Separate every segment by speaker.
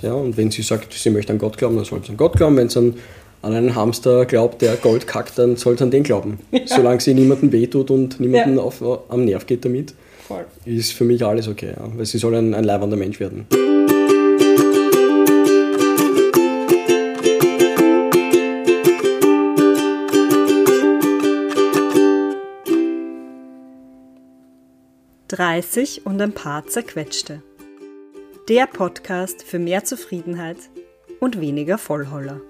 Speaker 1: Ja, und wenn sie sagt, sie möchte an Gott glauben, dann soll sie an Gott glauben. Wenn sie an, an einen Hamster glaubt, der Gold kackt, dann soll sie an den glauben. Ja. Solange sie niemandem wehtut und niemanden ja. auf, am Nerv geht damit, Voll. ist für mich alles okay. Ja. Weil sie soll ein, ein leibender Mensch werden.
Speaker 2: Dreißig und ein paar zerquetschte der Podcast für mehr Zufriedenheit und weniger Vollholler.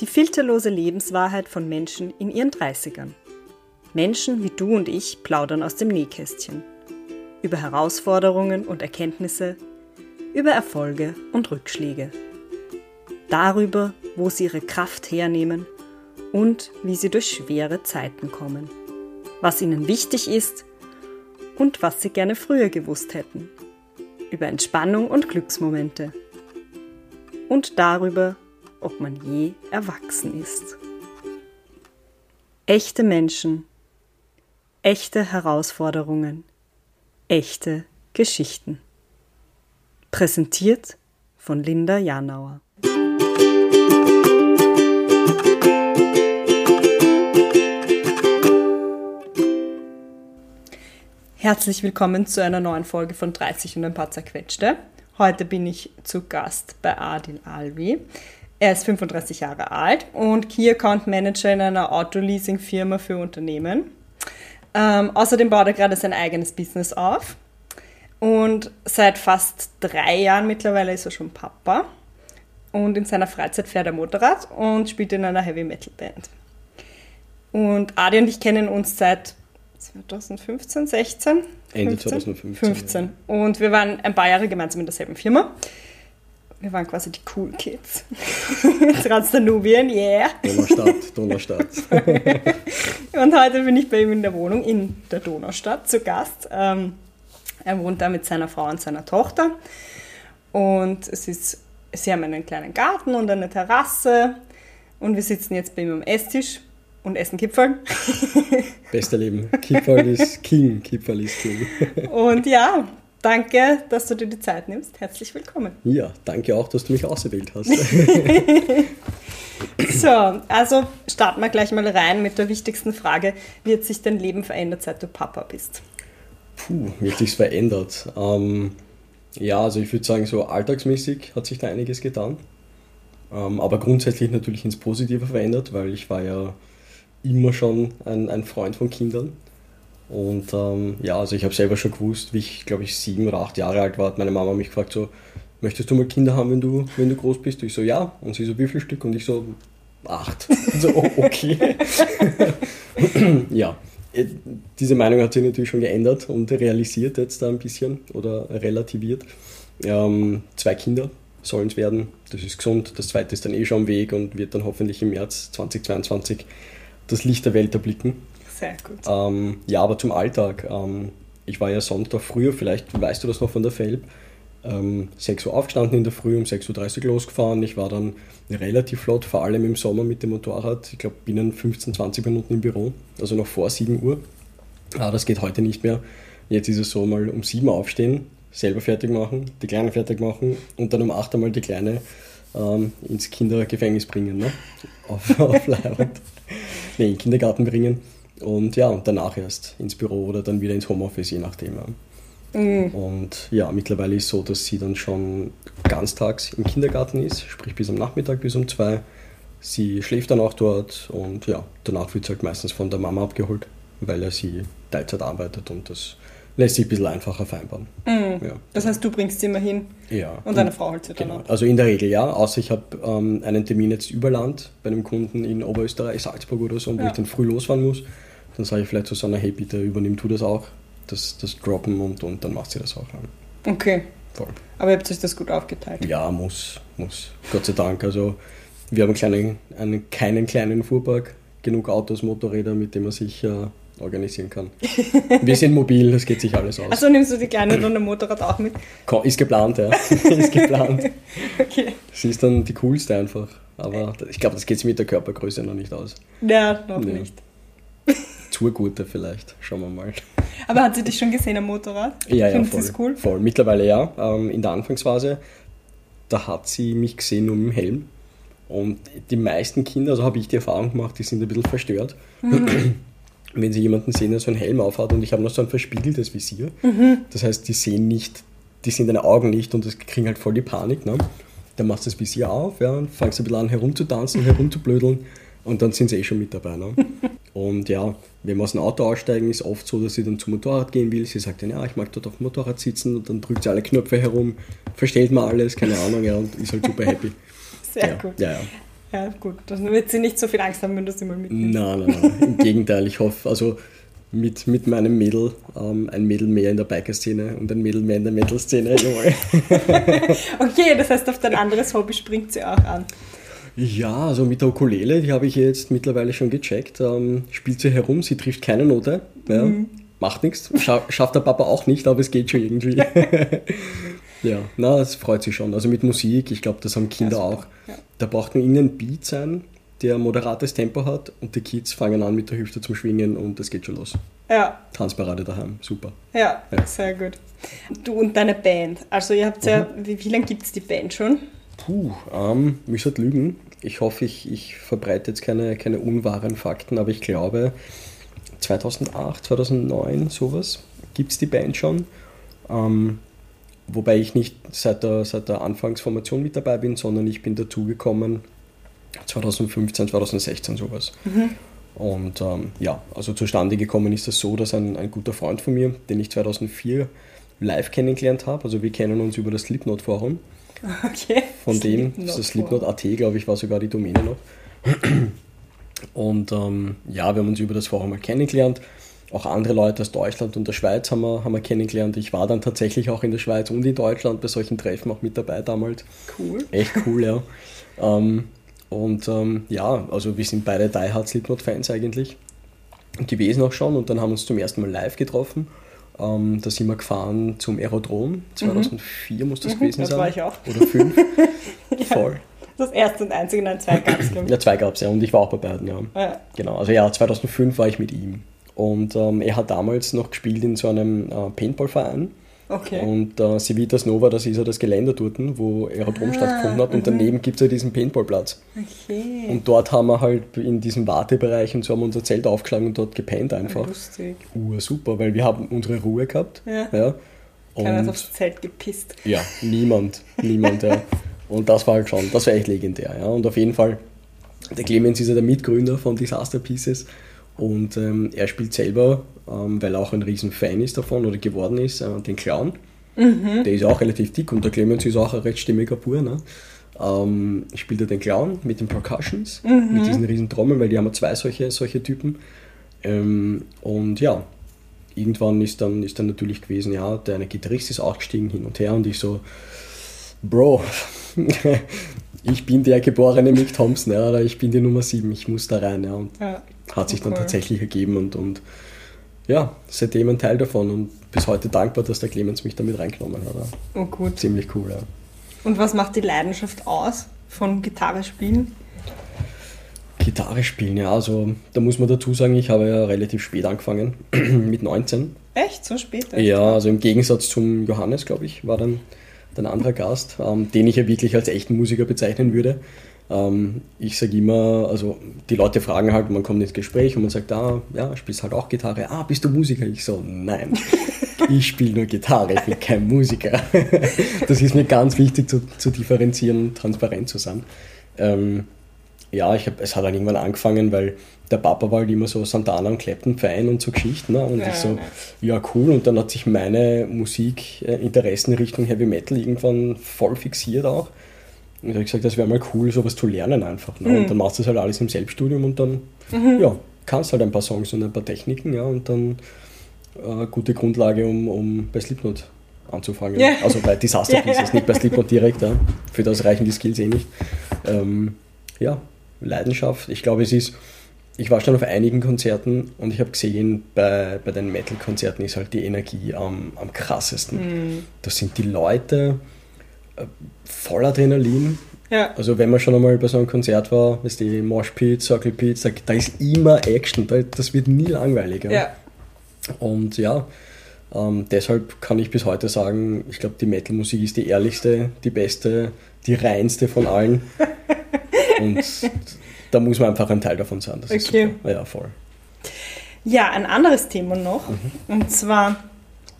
Speaker 2: Die filterlose Lebenswahrheit von Menschen in ihren 30ern. Menschen wie du und ich plaudern aus dem Nähkästchen. Über Herausforderungen und Erkenntnisse, über Erfolge und Rückschläge. Darüber, wo sie ihre Kraft hernehmen und wie sie durch schwere Zeiten kommen. Was ihnen wichtig ist und was sie gerne früher gewusst hätten über Entspannung und Glücksmomente und darüber, ob man je erwachsen ist. Echte Menschen, echte Herausforderungen, echte Geschichten. Präsentiert von Linda Janauer. Herzlich willkommen zu einer neuen Folge von 30 und ein paar zerquetschte. Heute bin ich zu Gast bei Adil Alvi. Er ist 35 Jahre alt und Key Account Manager in einer Autoleasing-Firma für Unternehmen. Ähm, außerdem baut er gerade sein eigenes Business auf. Und seit fast drei Jahren mittlerweile ist er schon Papa. Und in seiner Freizeit fährt er Motorrad und spielt in einer Heavy Metal Band. Und Adi und ich kennen uns seit 2015, 16?
Speaker 1: Ende 2015. 15.
Speaker 2: Ja. Und wir waren ein paar Jahre gemeinsam in derselben Firma. Wir waren quasi die Cool Kids. Transdanubien, yeah.
Speaker 1: Donaustadt, Donaustadt.
Speaker 2: und heute bin ich bei ihm in der Wohnung in der Donaustadt zu Gast. Ähm, er wohnt da mit seiner Frau und seiner Tochter. Und es ist, sie haben einen kleinen Garten und eine Terrasse. Und wir sitzen jetzt bei ihm am Esstisch und essen Kipferl.
Speaker 1: Bester Leben. Kipferl ist King. Kipferl ist King.
Speaker 2: Und ja, danke, dass du dir die Zeit nimmst. Herzlich willkommen.
Speaker 1: Ja, danke auch, dass du mich ausgewählt hast.
Speaker 2: so, also starten wir gleich mal rein mit der wichtigsten Frage. Wie hat sich dein Leben verändert, seit du Papa bist?
Speaker 1: Puh, wie hat sich verändert? Ähm, ja, also ich würde sagen, so alltagsmäßig hat sich da einiges getan. Ähm, aber grundsätzlich natürlich ins Positive verändert, weil ich war ja immer schon ein, ein Freund von Kindern. Und ähm, ja, also ich habe selber schon gewusst, wie ich, glaube ich, sieben oder acht Jahre alt war, hat meine Mama mich gefragt, so, möchtest du mal Kinder haben, wenn du, wenn du groß bist? Ich so, ja. Und sie so, wie viel Stück? Und ich so, acht. Und so, oh, okay. ja, äh, diese Meinung hat sich natürlich schon geändert und realisiert jetzt da ein bisschen oder relativiert. Ähm, zwei Kinder sollen es werden, das ist gesund. Das zweite ist dann eh schon am Weg und wird dann hoffentlich im März 2022 das Licht der Welt erblicken.
Speaker 2: Sehr gut.
Speaker 1: Ähm, ja, aber zum Alltag. Ähm, ich war ja Sonntag früher, vielleicht weißt du das noch von der Felb, ähm, 6 Uhr aufgestanden in der Früh, um 6.30 Uhr losgefahren. Ich war dann relativ flott, vor allem im Sommer mit dem Motorrad. Ich glaube, binnen 15, 20 Minuten im Büro, also noch vor 7 Uhr. Ah, das geht heute nicht mehr. Jetzt ist es so, mal um 7 Uhr aufstehen, selber fertig machen, die Kleine fertig machen und dann um 8 Uhr mal die Kleine ähm, ins Kindergefängnis bringen, ne? auf, auf Leihwand nee, in den Kindergarten bringen und ja, und danach erst ins Büro oder dann wieder ins Homeoffice, je nachdem. Mhm. Und ja, mittlerweile ist es so, dass sie dann schon ganztags im Kindergarten ist, sprich bis am Nachmittag, bis um zwei. Sie schläft dann auch dort und ja, danach wird sie halt meistens von der Mama abgeholt, weil er sie Teilzeit arbeitet und das lässt sich ein bisschen einfacher vereinbaren.
Speaker 2: Mhm. Ja. Das heißt, du bringst sie immer hin
Speaker 1: ja.
Speaker 2: und deine Frau holt sie
Speaker 1: dann
Speaker 2: genau.
Speaker 1: ab. Also in der Regel ja, außer ich habe ähm, einen Termin jetzt über Land bei einem Kunden in Oberösterreich, Salzburg oder so, wo ja. ich dann früh losfahren muss. Dann sage ich vielleicht zu Susanne, hey bitte übernimm du das auch, das, das Droppen und, und dann macht sie das auch.
Speaker 2: Okay. Voll. Aber ihr habt euch das gut aufgeteilt?
Speaker 1: Ja, muss, muss. Gott sei Dank. Also wir haben einen kleinen, einen, keinen kleinen Fuhrpark, genug Autos, Motorräder, mit denen man sich äh, organisieren kann. Wir sind mobil, das geht sich alles aus.
Speaker 2: Also nimmst du die Kleine und ein Motorrad auch mit?
Speaker 1: Ist geplant, ja. ist geplant. okay. Sie ist dann die coolste einfach. Aber ich glaube, das geht sich mit der Körpergröße noch nicht aus.
Speaker 2: Ja, noch nee. nicht.
Speaker 1: Zur gute vielleicht, schauen wir mal.
Speaker 2: Aber hat sie dich schon gesehen am Motorrad?
Speaker 1: Ja, ja, voll. Cool? voll. Mittlerweile ja, ähm, in der Anfangsphase. da hat sie mich gesehen nur mit dem Helm. Und die meisten Kinder, also habe ich die Erfahrung gemacht, die sind ein bisschen verstört. Mhm. Wenn sie jemanden sehen, der so einen Helm aufhat und ich habe noch so ein verspiegeltes Visier. Mhm. Das heißt, die sehen nicht, die sehen deine Augen nicht und das kriegen halt voll die Panik. Ne? Dann machst du das Visier auf, ja, und fangst ein bisschen an herumzutanzen, herumzublödeln und dann sind sie eh schon mit dabei. Ne? Und ja, wenn wir aus dem Auto aussteigen, ist oft so, dass sie dann zum Motorrad gehen will. Sie sagt dann, ja, ich mag dort auf dem Motorrad sitzen und dann drückt sie alle Knöpfe herum, verstellt man alles, keine Ahnung, ja, und ist halt super happy.
Speaker 2: Sehr
Speaker 1: ja,
Speaker 2: gut.
Speaker 1: Ja, ja.
Speaker 2: Ja, gut. Dann wird sie nicht so viel Angst haben, wenn du sie mal mitnimmst.
Speaker 1: Nein, nein, nein. Im Gegenteil, ich hoffe, also mit, mit meinem Mädel, ähm, ein Mädel mehr in der Biker-Szene und ein Mädel mehr in der Metal-Szene.
Speaker 2: okay, das heißt, auf dein anderes Hobby springt sie auch an.
Speaker 1: Ja, also mit der Ukulele, die habe ich jetzt mittlerweile schon gecheckt. Ähm, spielt sie herum, sie trifft keine Note. Ja, mhm. Macht nichts. Scha schafft der Papa auch nicht, aber es geht schon irgendwie. ja, na, das freut sich schon. Also mit Musik, ich glaube, das haben Kinder ja, auch. Ja. Da braucht nur irgendein Beat sein, der moderates Tempo hat und die Kids fangen an mit der Hüfte zum Schwingen und es geht schon los.
Speaker 2: Ja.
Speaker 1: Tanzparade daheim, super.
Speaker 2: Ja, ja. sehr gut. Du und deine Band, also ihr habt ja, mhm. wie, wie lange gibt es die Band schon?
Speaker 1: Puh, ähm, müsste halt lügen. Ich hoffe, ich, ich verbreite jetzt keine, keine unwahren Fakten, aber ich glaube, 2008, 2009, sowas, gibt es die Band schon. Ähm, wobei ich nicht seit der, seit der Anfangsformation mit dabei bin, sondern ich bin dazugekommen 2015, 2016 sowas. Mhm. Und ähm, ja, also zustande gekommen ist das so, dass ein, ein guter Freund von mir, den ich 2004 live kennengelernt habe, also wir kennen uns über das Slipknot-Forum,
Speaker 2: Okay.
Speaker 1: Von dem, das ist Slipknot.at, glaube ich, war sogar die Domäne noch. Und ähm, ja, wir haben uns über das Forum mal kennengelernt. Auch andere Leute aus Deutschland und der Schweiz haben wir, haben wir kennengelernt. Ich war dann tatsächlich auch in der Schweiz und in Deutschland bei solchen Treffen auch mit dabei damals.
Speaker 2: Cool.
Speaker 1: Echt cool, ja. ähm, und ähm, ja, also wir sind beide Die Hard Slipknot-Fans eigentlich gewesen auch schon und dann haben wir uns zum ersten Mal live getroffen ähm, da sind wir gefahren zum Aerodrom. 2004 mhm. muss das mhm, gewesen das sein.
Speaker 2: war ich auch.
Speaker 1: Oder 2005. ja. Voll.
Speaker 2: Das erste und einzige, nein, zwei gab es,
Speaker 1: glaube ich. Ja, zwei gab es, ja. Und ich war auch bei beiden, ja. ja. Genau, also ja, 2005 war ich mit ihm. Und ähm, er hat damals noch gespielt in so einem äh, Paintball-Verein.
Speaker 2: Okay.
Speaker 1: Und äh, Civitas Nova, das ist ja das Gelände dort, wo Aerodrom ah, stattgefunden hat. Und mhm. daneben gibt es ja diesen Paintballplatz.
Speaker 2: Okay.
Speaker 1: Und dort haben wir halt in diesem Wartebereich und so haben wir unser Zelt aufgeschlagen und dort gepennt einfach.
Speaker 2: Lustig.
Speaker 1: Ur super, weil wir haben unsere Ruhe gehabt.
Speaker 2: Ja.
Speaker 1: ja.
Speaker 2: Keiner hat aufs Zelt gepisst.
Speaker 1: Ja, niemand. niemand, ja. Und das war halt schon, das war echt legendär. Ja. Und auf jeden Fall, der Clemens ist ja der Mitgründer von Disaster Pieces. Und ähm, er spielt selber, ähm, weil er auch ein riesen Fan ist davon oder geworden ist, äh, den Clown. Mhm. Der ist auch relativ dick und der Clemens ist auch ein recht stimmiger Bur. Ne? Ähm, spielt er den Clown mit den Percussions, mhm. mit diesen riesen Trommeln, weil die haben zwei solche, solche Typen. Ähm, und ja, irgendwann ist dann, ist dann natürlich gewesen, ja, der eine Gitarrist ist ausgestiegen hin und her und ich so, Bro, ich bin der geborene Mick Thompson, ja, oder ich bin die Nummer 7, ich muss da rein. Ja, und ja hat sich dann tatsächlich ergeben und, und ja, seitdem ein Teil davon und bis heute dankbar, dass der Clemens mich damit reingenommen hat.
Speaker 2: Oh gut.
Speaker 1: Ziemlich cool, ja.
Speaker 2: Und was macht die Leidenschaft aus von Gitarre spielen?
Speaker 1: Gitarre spielen, ja, also da muss man dazu sagen, ich habe ja relativ spät angefangen, mit 19.
Speaker 2: Echt? So spät?
Speaker 1: Ja, also im Gegensatz zum Johannes, glaube ich, war dann ein anderer Gast, ähm, den ich ja wirklich als echten Musiker bezeichnen würde. Ähm, ich sage immer, also die Leute fragen halt, man kommt ins Gespräch und man sagt, ah, ja, spielst halt auch Gitarre. Ah, bist du Musiker? Ich so, nein, ich spiele nur Gitarre, ich bin kein Musiker. das ist mir ganz wichtig zu, zu differenzieren und transparent zu sein. Ähm, ja, ich hab, es hat dann irgendwann angefangen, weil der Papa war halt immer so Santana und Clapton Fein und so Geschichten. Ne? Und ja, ich so, ja cool. Und dann hat sich meine Musikinteressen Richtung Heavy Metal irgendwann voll fixiert auch. Und da habe ich gesagt, das wäre mal cool, sowas zu lernen einfach. Ne? Mhm. Und dann machst du das halt alles im Selbststudium und dann, mhm. ja, kannst halt ein paar Songs und ein paar Techniken, ja, und dann äh, gute Grundlage, um, um bei Slipknot anzufangen. Yeah. Also bei Disaster Pieces, yeah. nicht bei Slipknot direkt, ja. Für das reichen die Skills eh nicht. Ähm, ja, Leidenschaft. Ich glaube, es ist, ich war schon auf einigen Konzerten und ich habe gesehen, bei, bei den Metal-Konzerten ist halt die Energie am, am krassesten. Mm. Das sind die Leute, voll Adrenalin.
Speaker 2: Ja.
Speaker 1: Also wenn man schon einmal bei so einem Konzert war, weißt du, Moshpit, Circle Pit, da, da, ist immer Action, da, das wird nie langweilig. Ja.
Speaker 2: ja.
Speaker 1: Und ja, Ähm, deshalb kann ich bis heute sagen, ich glaube, die Metal-Musik ist die ehrlichste, die beste, die reinste von allen. Und da muss man einfach ein Teil davon sein. Das ist
Speaker 2: Okay.
Speaker 1: super. Ja, voll.
Speaker 2: Ja, ein anderes Thema noch.
Speaker 1: Mhm.
Speaker 2: Und zwar,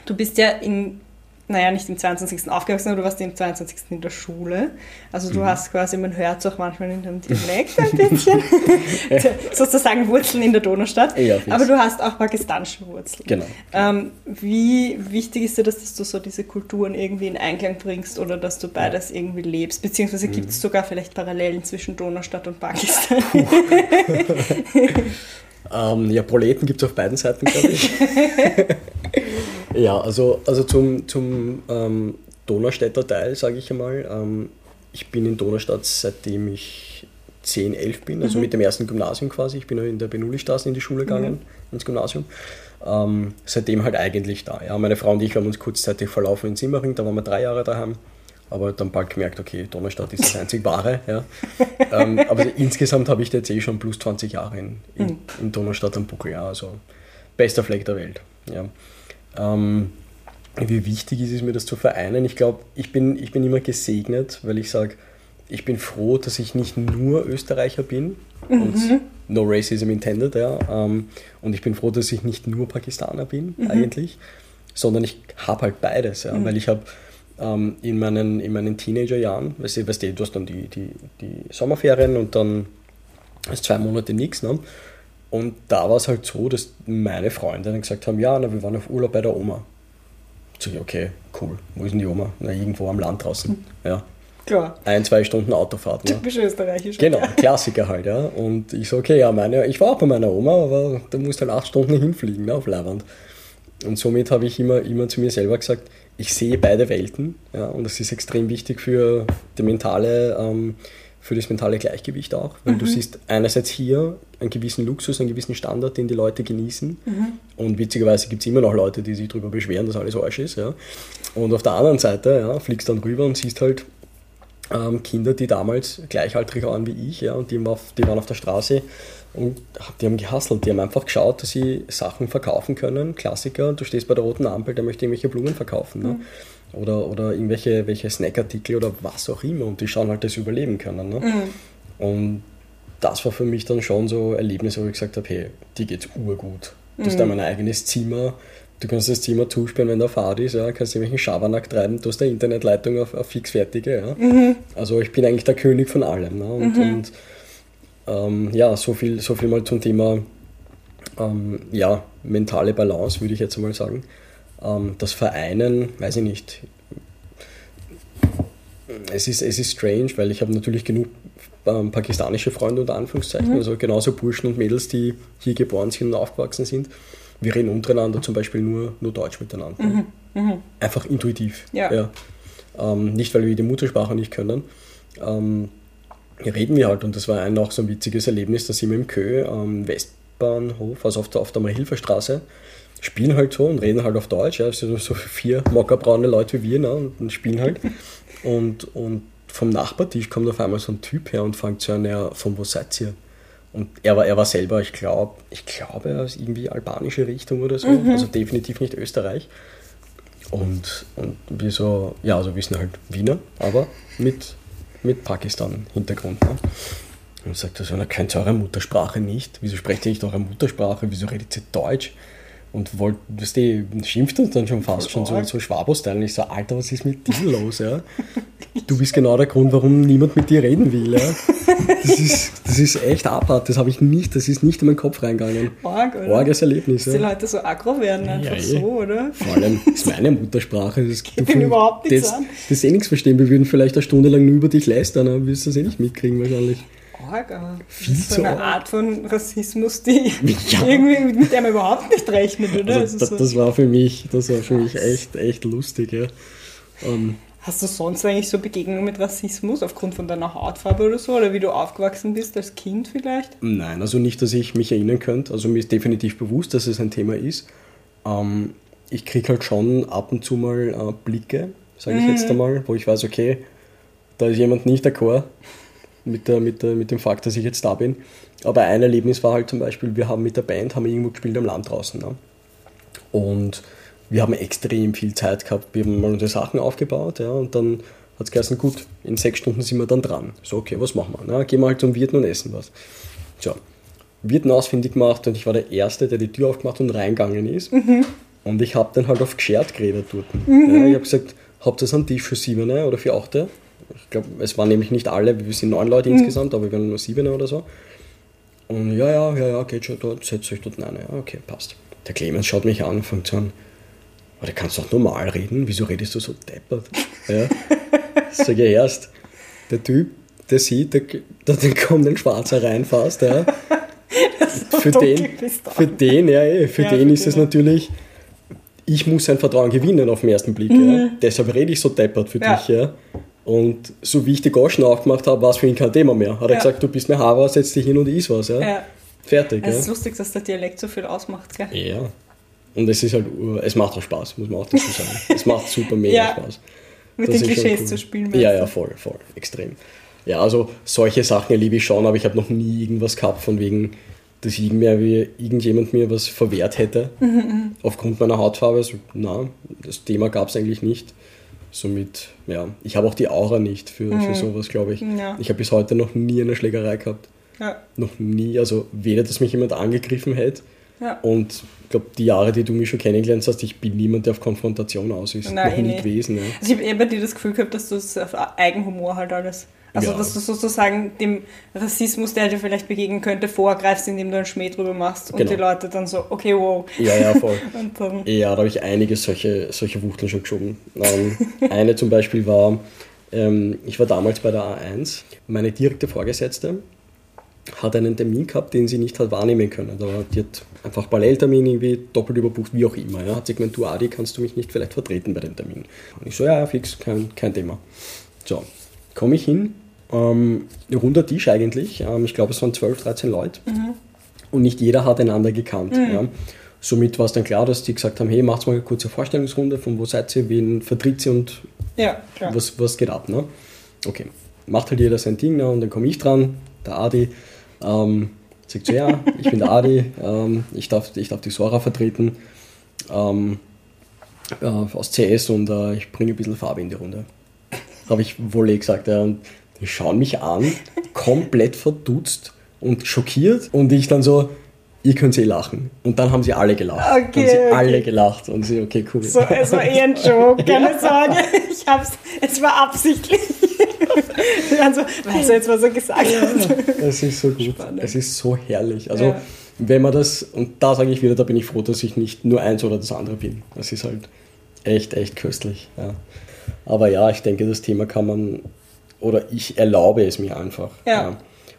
Speaker 2: du bist ja in, naja, nicht im 22. aufgewachsen, aber du warst im 22. in der Schule. Also
Speaker 1: Mhm.
Speaker 2: du hast quasi, man hört es auch manchmal in deinem Dialekt ein bisschen, sozusagen Wurzeln in der Donaustadt.
Speaker 1: Ja,
Speaker 2: aber du hast auch pakistanische Wurzeln.
Speaker 1: Genau.
Speaker 2: Ähm, wie wichtig ist dir das, dass du so diese Kulturen irgendwie in Einklang bringst oder dass du beides irgendwie lebst? Beziehungsweise gibt
Speaker 1: Mhm.
Speaker 2: es sogar vielleicht Parallelen zwischen Donaustadt und Pakistan?
Speaker 1: Ähm, ja, Proleten gibt es auf beiden Seiten, glaube ich. Ja, also, also zum, zum ähm, Donaustädter Teil, sage ich einmal. Ähm, ich bin in Donaustadt seitdem ich 10, 11 bin, also mit dem ersten Gymnasium quasi. Ich bin ja in der Benuli-Straße in die Schule gegangen, ins Gymnasium. Ähm, seitdem halt eigentlich da. Ja, meine Frau und ich haben uns kurzzeitig verlaufen in Simmering, da waren wir drei Jahre daheim. Aber dann bald gemerkt, okay, Donaustadt ist das einzig wahre. Ja. ähm, aber insgesamt habe ich jetzt eh schon plus 20 Jahre in, in, in Donaustadt am Buckel. Ja, also bester Fleck der Welt. Ja. Ähm, wie wichtig ist es mir, das zu vereinen? Ich glaube, ich bin, ich bin immer gesegnet, weil ich sage, ich bin froh, dass ich nicht nur Österreicher bin und no racism intended, ja. Ähm, und ich bin froh, dass ich nicht nur Pakistaner bin, eigentlich, sondern ich habe halt beides, ja, weil ich habe ähm, in, meinen, in meinen Teenagerjahren, weißt du, weißt du, du hast dann die, die, die Sommerferien und dann ist zwei Monate nichts, ne? Und da war es halt so, dass meine Freunde dann gesagt haben, ja, na, wir waren auf Urlaub bei der Oma. So, okay, cool. Wo ist denn die Oma? Na, irgendwo am Land draußen. Ja.
Speaker 2: Klar,
Speaker 1: Ein, zwei Stunden Autofahrt. Ne?
Speaker 2: typisch österreichisch.
Speaker 1: Genau, Klassiker halt, ja. Und ich so, okay, ja, meine, ich war auch bei meiner Oma, aber da musst halt acht Stunden hinfliegen, ne, auf Leihwand. Und somit habe ich immer, immer zu mir selber gesagt, ich sehe beide Welten, ja, und das ist extrem wichtig für die mentale, ähm, für das mentale Gleichgewicht auch, weil du siehst einerseits hier einen gewissen Luxus, einen gewissen Standard, den die Leute genießen. Und witzigerweise gibt es immer noch Leute, die sich darüber beschweren, dass alles Arsch ist. Ja. Und auf der anderen Seite ja, fliegst dann rüber und siehst halt ähm, Kinder, die damals gleichaltrig waren wie ich, ja, und die, waren auf, die waren auf der Straße und die haben gehustelt, die haben einfach geschaut, dass sie Sachen verkaufen können. Klassiker, du stehst bei der roten Ampel, der möchte irgendwelche Blumen verkaufen. Ne? Oder, oder irgendwelche welche Snackartikel oder was auch immer und die schauen halt, dass sie überleben können. Ne? Und das war für mich dann schon so ein Erlebnis, wo ich gesagt habe, hey, dir geht's urgut. Du hast einmal ein eigenes Zimmer, du kannst das Zimmer zusperren, wenn der Fahrt ist, ja, kannst irgendwelchen Schabernack treiben, du hast eine Internetleitung auf, auf fixfertige. Ja. Also ich bin eigentlich der König von allem. Ne? Und, und ähm, ja, so viel, so viel mal zum Thema ähm, ja, mentale Balance, würde ich jetzt mal sagen. Ähm, das Vereinen, weiß ich nicht. Es ist, es ist strange, weil ich habe natürlich genug ähm, pakistanische Freunde unter Anführungszeichen, also genauso Burschen und Mädels, die hier geboren sind und aufgewachsen sind. Wir reden untereinander zum Beispiel nur, nur Deutsch miteinander. Einfach intuitiv.
Speaker 2: Ja.
Speaker 1: Ähm, nicht, weil wir die Muttersprache nicht können. Ähm, reden wir halt und das war ein auch so ein witziges Erlebnis, da sind wir im Kö am Westbahnhof, also auf der, auf der Marilferstraße, spielen halt so und reden halt auf Deutsch, ja, also so vier mockerbraune Leute wie wir ne, und, spielen halt und, und vom Nachbartisch kommt auf einmal so ein Typ her und fängt so an, ja, von wo seid ihr? Und er war, er war selber, ich glaube, ich glaube, er ist irgendwie albanische Richtung oder so, also definitiv nicht Österreich. Und, und wir so, ja, also wir sind halt Wiener, aber mit, mit Pakistan-Hintergrund. Ne? Und sagt er so, na, kennt ihr eure Muttersprache nicht? Wieso sprecht ihr nicht eure Muttersprache? Wieso redet ihr Deutsch? Und wollt, weißt du, schimpft uns dann schon fast schon so, so Schwabo-Style. Und ich so, Alter, was ist mit dir los? Ja? Du bist genau der Grund, warum niemand mit dir reden will. Ja? Das, ist, das ist echt abhart. Das habe ich nicht, das ist nicht in meinen Kopf reingegangen.
Speaker 2: Arg, oder?
Speaker 1: Orges Erlebnis.
Speaker 2: Dass die
Speaker 1: Ja.
Speaker 2: Leute so aggro werden, einfach
Speaker 1: eh.
Speaker 2: so, oder?
Speaker 1: Vor allem, das ist meine Muttersprache. Das
Speaker 2: Geht ihm überhaupt nichts
Speaker 1: das,
Speaker 2: an.
Speaker 1: Das eh nichts verstehen. Wir würden vielleicht eine Stunde lang nur über dich lästern, aber wirst du das eh nicht mitkriegen wahrscheinlich.
Speaker 2: Arg, aber das
Speaker 1: Viel
Speaker 2: ist so eine
Speaker 1: arg.
Speaker 2: Art von Rassismus, die
Speaker 1: Ja.
Speaker 2: irgendwie mit der man überhaupt nicht rechnet, oder?
Speaker 1: Also, das, das war für mich, das war für mich echt, echt lustig. Ja. Ähm,
Speaker 2: Hast du sonst eigentlich so Begegnungen mit Rassismus aufgrund von deiner Hautfarbe oder so? Oder wie du aufgewachsen bist als Kind vielleicht?
Speaker 1: Nein, also nicht, dass ich mich erinnern könnte. Also mir ist definitiv bewusst, dass es ein Thema ist. Ähm, ich kriege halt schon ab und zu mal äh, Blicke, sage ich jetzt einmal, wo ich weiß, okay, da ist jemand nicht d'accord mit, der, mit, der, mit dem Fakt, dass ich jetzt da bin. Aber ein Erlebnis war halt zum Beispiel, wir haben mit der Band haben wir irgendwo gespielt am Land draußen. Ne? Und wir haben extrem viel Zeit gehabt. Wir haben mal unsere Sachen aufgebaut ja, und dann hat es geheißen, gut, in sechs Stunden sind wir dann dran. So, okay, was machen wir? Na, gehen wir halt zum Wirten und essen was. So, Wirten ausfindig gemacht und ich war der Erste, der die Tür aufgemacht und reingegangen ist. Mhm. Und ich habe dann halt auf geschert geredet dort. Mhm. Ja, ich habe gesagt, habt ihr einen Tisch für siebene oder für achte? Ich glaube, es waren nämlich nicht alle, wir sind neun Leute mhm. insgesamt, aber wir waren nur siebene oder so. Und ja, ja, ja, ja, geht schon dort, setzt euch dort rein. Ja, okay, passt. Der Clemens schaut mich an und fängt so an, aber du kannst doch normal reden, wieso redest du so deppert? Ja. Sag ich erst, der Typ, der sieht, der, der, der kommt ein Schwarzer rein fast, ja. Für den, für den, ja, eh, für ja, den für ist es natürlich, ich muss sein Vertrauen gewinnen auf den ersten Blick. Mhm. Ja. Deshalb rede ich so deppert für ja. dich. Ja. Und so wie ich die Goschen aufgemacht habe, war es für ihn kein Thema mehr. Hat er gesagt, du bist eine Haver, setz dich hin und iss was. Ja. Fertig.
Speaker 2: Es ist lustig, dass der Dialekt so viel ausmacht. Gell?
Speaker 1: Ja. Und es ist halt, es macht auch Spaß, muss man auch dazu sagen. es macht super mega Spaß.
Speaker 2: Mit das den Klischees cool. zu spielen.
Speaker 1: Ja, ja, voll, voll, extrem. Ja, also solche Sachen erlebe ich schon, aber ich habe noch nie irgendwas gehabt von wegen, dass irgendjemand mir was verwehrt hätte mhm, aufgrund meiner Hautfarbe. Also, na, das Thema gab es eigentlich nicht. Somit, ja, ich habe auch die Aura nicht für, mhm. für sowas, glaube ich. Ja. Ich habe bis heute noch nie eine Schlägerei gehabt. Ja. Noch nie, also weder, dass mich jemand angegriffen hätte, ja. Und ich glaube, die Jahre, die du mich schon kennengelernt hast, ich bin niemand, der auf Konfrontation aus ist. Nein, noch nie gewesen. Ja.
Speaker 2: Also ich habe eher bei dir das Gefühl gehabt, dass du es auf Eigenhumor halt alles. Also, ja. dass du sozusagen dem Rassismus, der dir vielleicht begegnen könnte, vorgreifst, indem du einen Schmäh drüber machst und genau. die Leute dann so, okay, wow.
Speaker 1: Ja, ja, voll. ja, da habe ich einige solche, solche Wuchteln schon geschoben. Ähm, eine zum Beispiel war, ähm, ich war damals bei der A1, meine direkte Vorgesetzte hat einen Termin gehabt, den sie nicht hat wahrnehmen können. Da die hat einfach Paralleltermin irgendwie doppelt überbucht, wie auch immer. Ja. Hat sie gemeint, du Adi, kannst du mich nicht vielleicht vertreten bei dem Termin? Und ich so, ja, ja, fix, kein, kein Thema. So, komme ich hin, ähm, runder Tisch eigentlich, ähm, ich glaube es waren 12, 13 Leute mhm. und nicht jeder hat einander gekannt. Mhm. Ja. Somit war es dann klar, dass die gesagt haben, hey, macht mal eine kurze Vorstellungsrunde, von wo seid ihr, wen vertritt ihr und ja, was, was geht ab. Ne? Okay, macht halt jeder sein Ding ne? und dann komme ich dran, der Adi, ähm, sagt so, ja, ich bin der Adi, ähm, ich, darf, ich darf die Sora vertreten ähm, äh, aus CS und äh, ich bringe ein bisschen Farbe in die Runde. Habe ich wohl eh gesagt. Ja, und die schauen mich an, komplett verdutzt und schockiert und ich dann so, ihr könnt eh lachen. Und dann haben sie alle gelacht. Okay, haben sie okay. alle gelacht und sie, okay, cool.
Speaker 2: So, es war eh ein Joke, keine ja. Sorge. Ich hab's, es war absichtlich. also, weißt du jetzt, was er gesagt hat?
Speaker 1: Es ist so gut. Spannend. Es ist so herrlich. Also, ja. wenn man das, und da sage ich wieder, da bin ich froh, dass ich nicht nur eins oder das andere bin. Das ist halt echt, echt köstlich. Ja. Aber ja, ich denke, das Thema kann man, oder ich erlaube es mir einfach. Ja.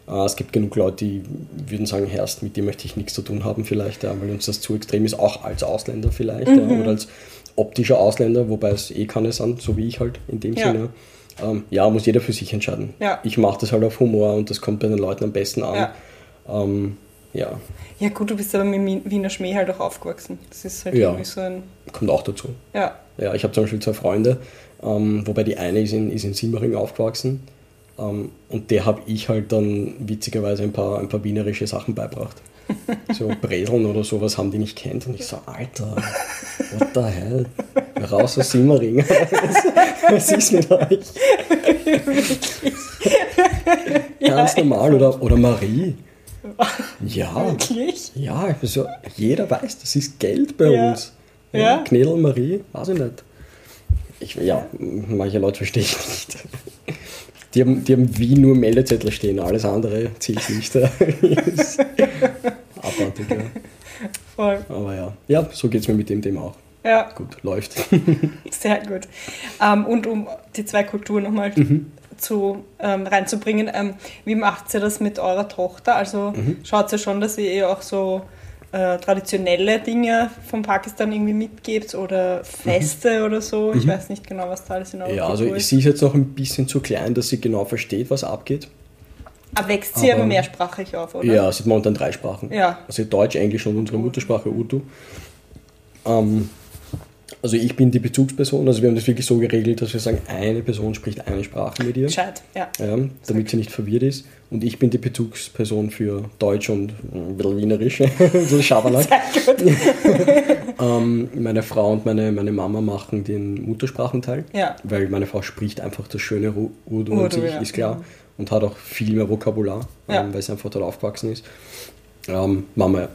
Speaker 1: ja. Es gibt genug Leute, die würden sagen, Herst, mit dem möchte ich nichts zu tun haben vielleicht, ja, weil uns das zu extrem ist, auch als Ausländer vielleicht, mhm. ja, oder als optischer Ausländer, wobei es eh keine sind, so wie ich halt in dem ja. Sinne. Ähm, ja, muss jeder für sich entscheiden. Ja. Ich mache das halt auf Humor und das kommt bei den Leuten am besten an. Ja. Ähm, ja.
Speaker 2: Ja, gut, du bist aber mit Wiener Schmäh halt auch aufgewachsen. Das ist halt
Speaker 1: ja. irgendwie so ein. Kommt auch dazu. Ja. Ja, ich habe zum Beispiel zwei Freunde, ähm, wobei die eine ist in, ist in Simmering aufgewachsen. Ähm, und der habe ich halt dann witzigerweise ein paar, ein paar wienerische Sachen beibracht. So Breseln oder sowas haben die nicht kennt. Und ich so, Alter, what the hell? Raus aus Simmering. Was ist mit euch? Ganz normal. Oder, oder Marie. Ja. Wirklich? Ja, also jeder weiß, das ist Geld bei ja. uns. Ja. ja. Knädel Marie, weiß ich nicht. Ich, ja, manche Leute verstehe ich nicht. Die haben, die haben wie nur Meldezettel stehen, alles andere zähle ich nicht. Abartig, ja. Voll. Aber ja, ja so geht es mir mit dem Thema auch. Ja. Gut, läuft.
Speaker 2: Sehr gut. Ähm, und um die zwei Kulturen nochmal mhm. zu, ähm, reinzubringen, ähm, wie macht ihr das mit eurer Tochter? Also mhm. schaut ihr schon, dass ihr ihr auch so äh, traditionelle Dinge von Pakistan irgendwie mitgebt oder Feste mhm. oder so? Ich mhm. weiß nicht genau, was da alles in
Speaker 1: eurer Ja, also ist. sie ist jetzt noch ein bisschen zu klein, dass sie genau versteht, was abgeht.
Speaker 2: Aber wächst sie aber, aber mehrsprachig auf, oder?
Speaker 1: Ja, sie hat momentan drei Sprachen. Ja. Also Deutsch, Englisch und unsere Muttersprache Urdu. Ähm, Also ich bin die Bezugsperson, also wir haben das wirklich so geregelt, dass wir sagen, eine Person spricht eine Sprache mit ihr.
Speaker 2: Gescheit, ja.
Speaker 1: Ja, damit sie nicht verwirrt ist. Und ich bin die Bezugsperson für Deutsch und ein bisschen Wienerisch, so Schabernack.
Speaker 2: Sehr gut.
Speaker 1: Ähm, meine Frau und meine, meine Mama machen den Muttersprachenteil,
Speaker 2: Ja.
Speaker 1: weil meine Frau spricht einfach das schöne Urdu,
Speaker 2: Urdu,
Speaker 1: an sich,
Speaker 2: ja.
Speaker 1: ist klar. Und hat auch viel mehr Vokabular,
Speaker 2: Ja.
Speaker 1: ähm, weil sie einfach dort aufgewachsen ist. Ähm, Mama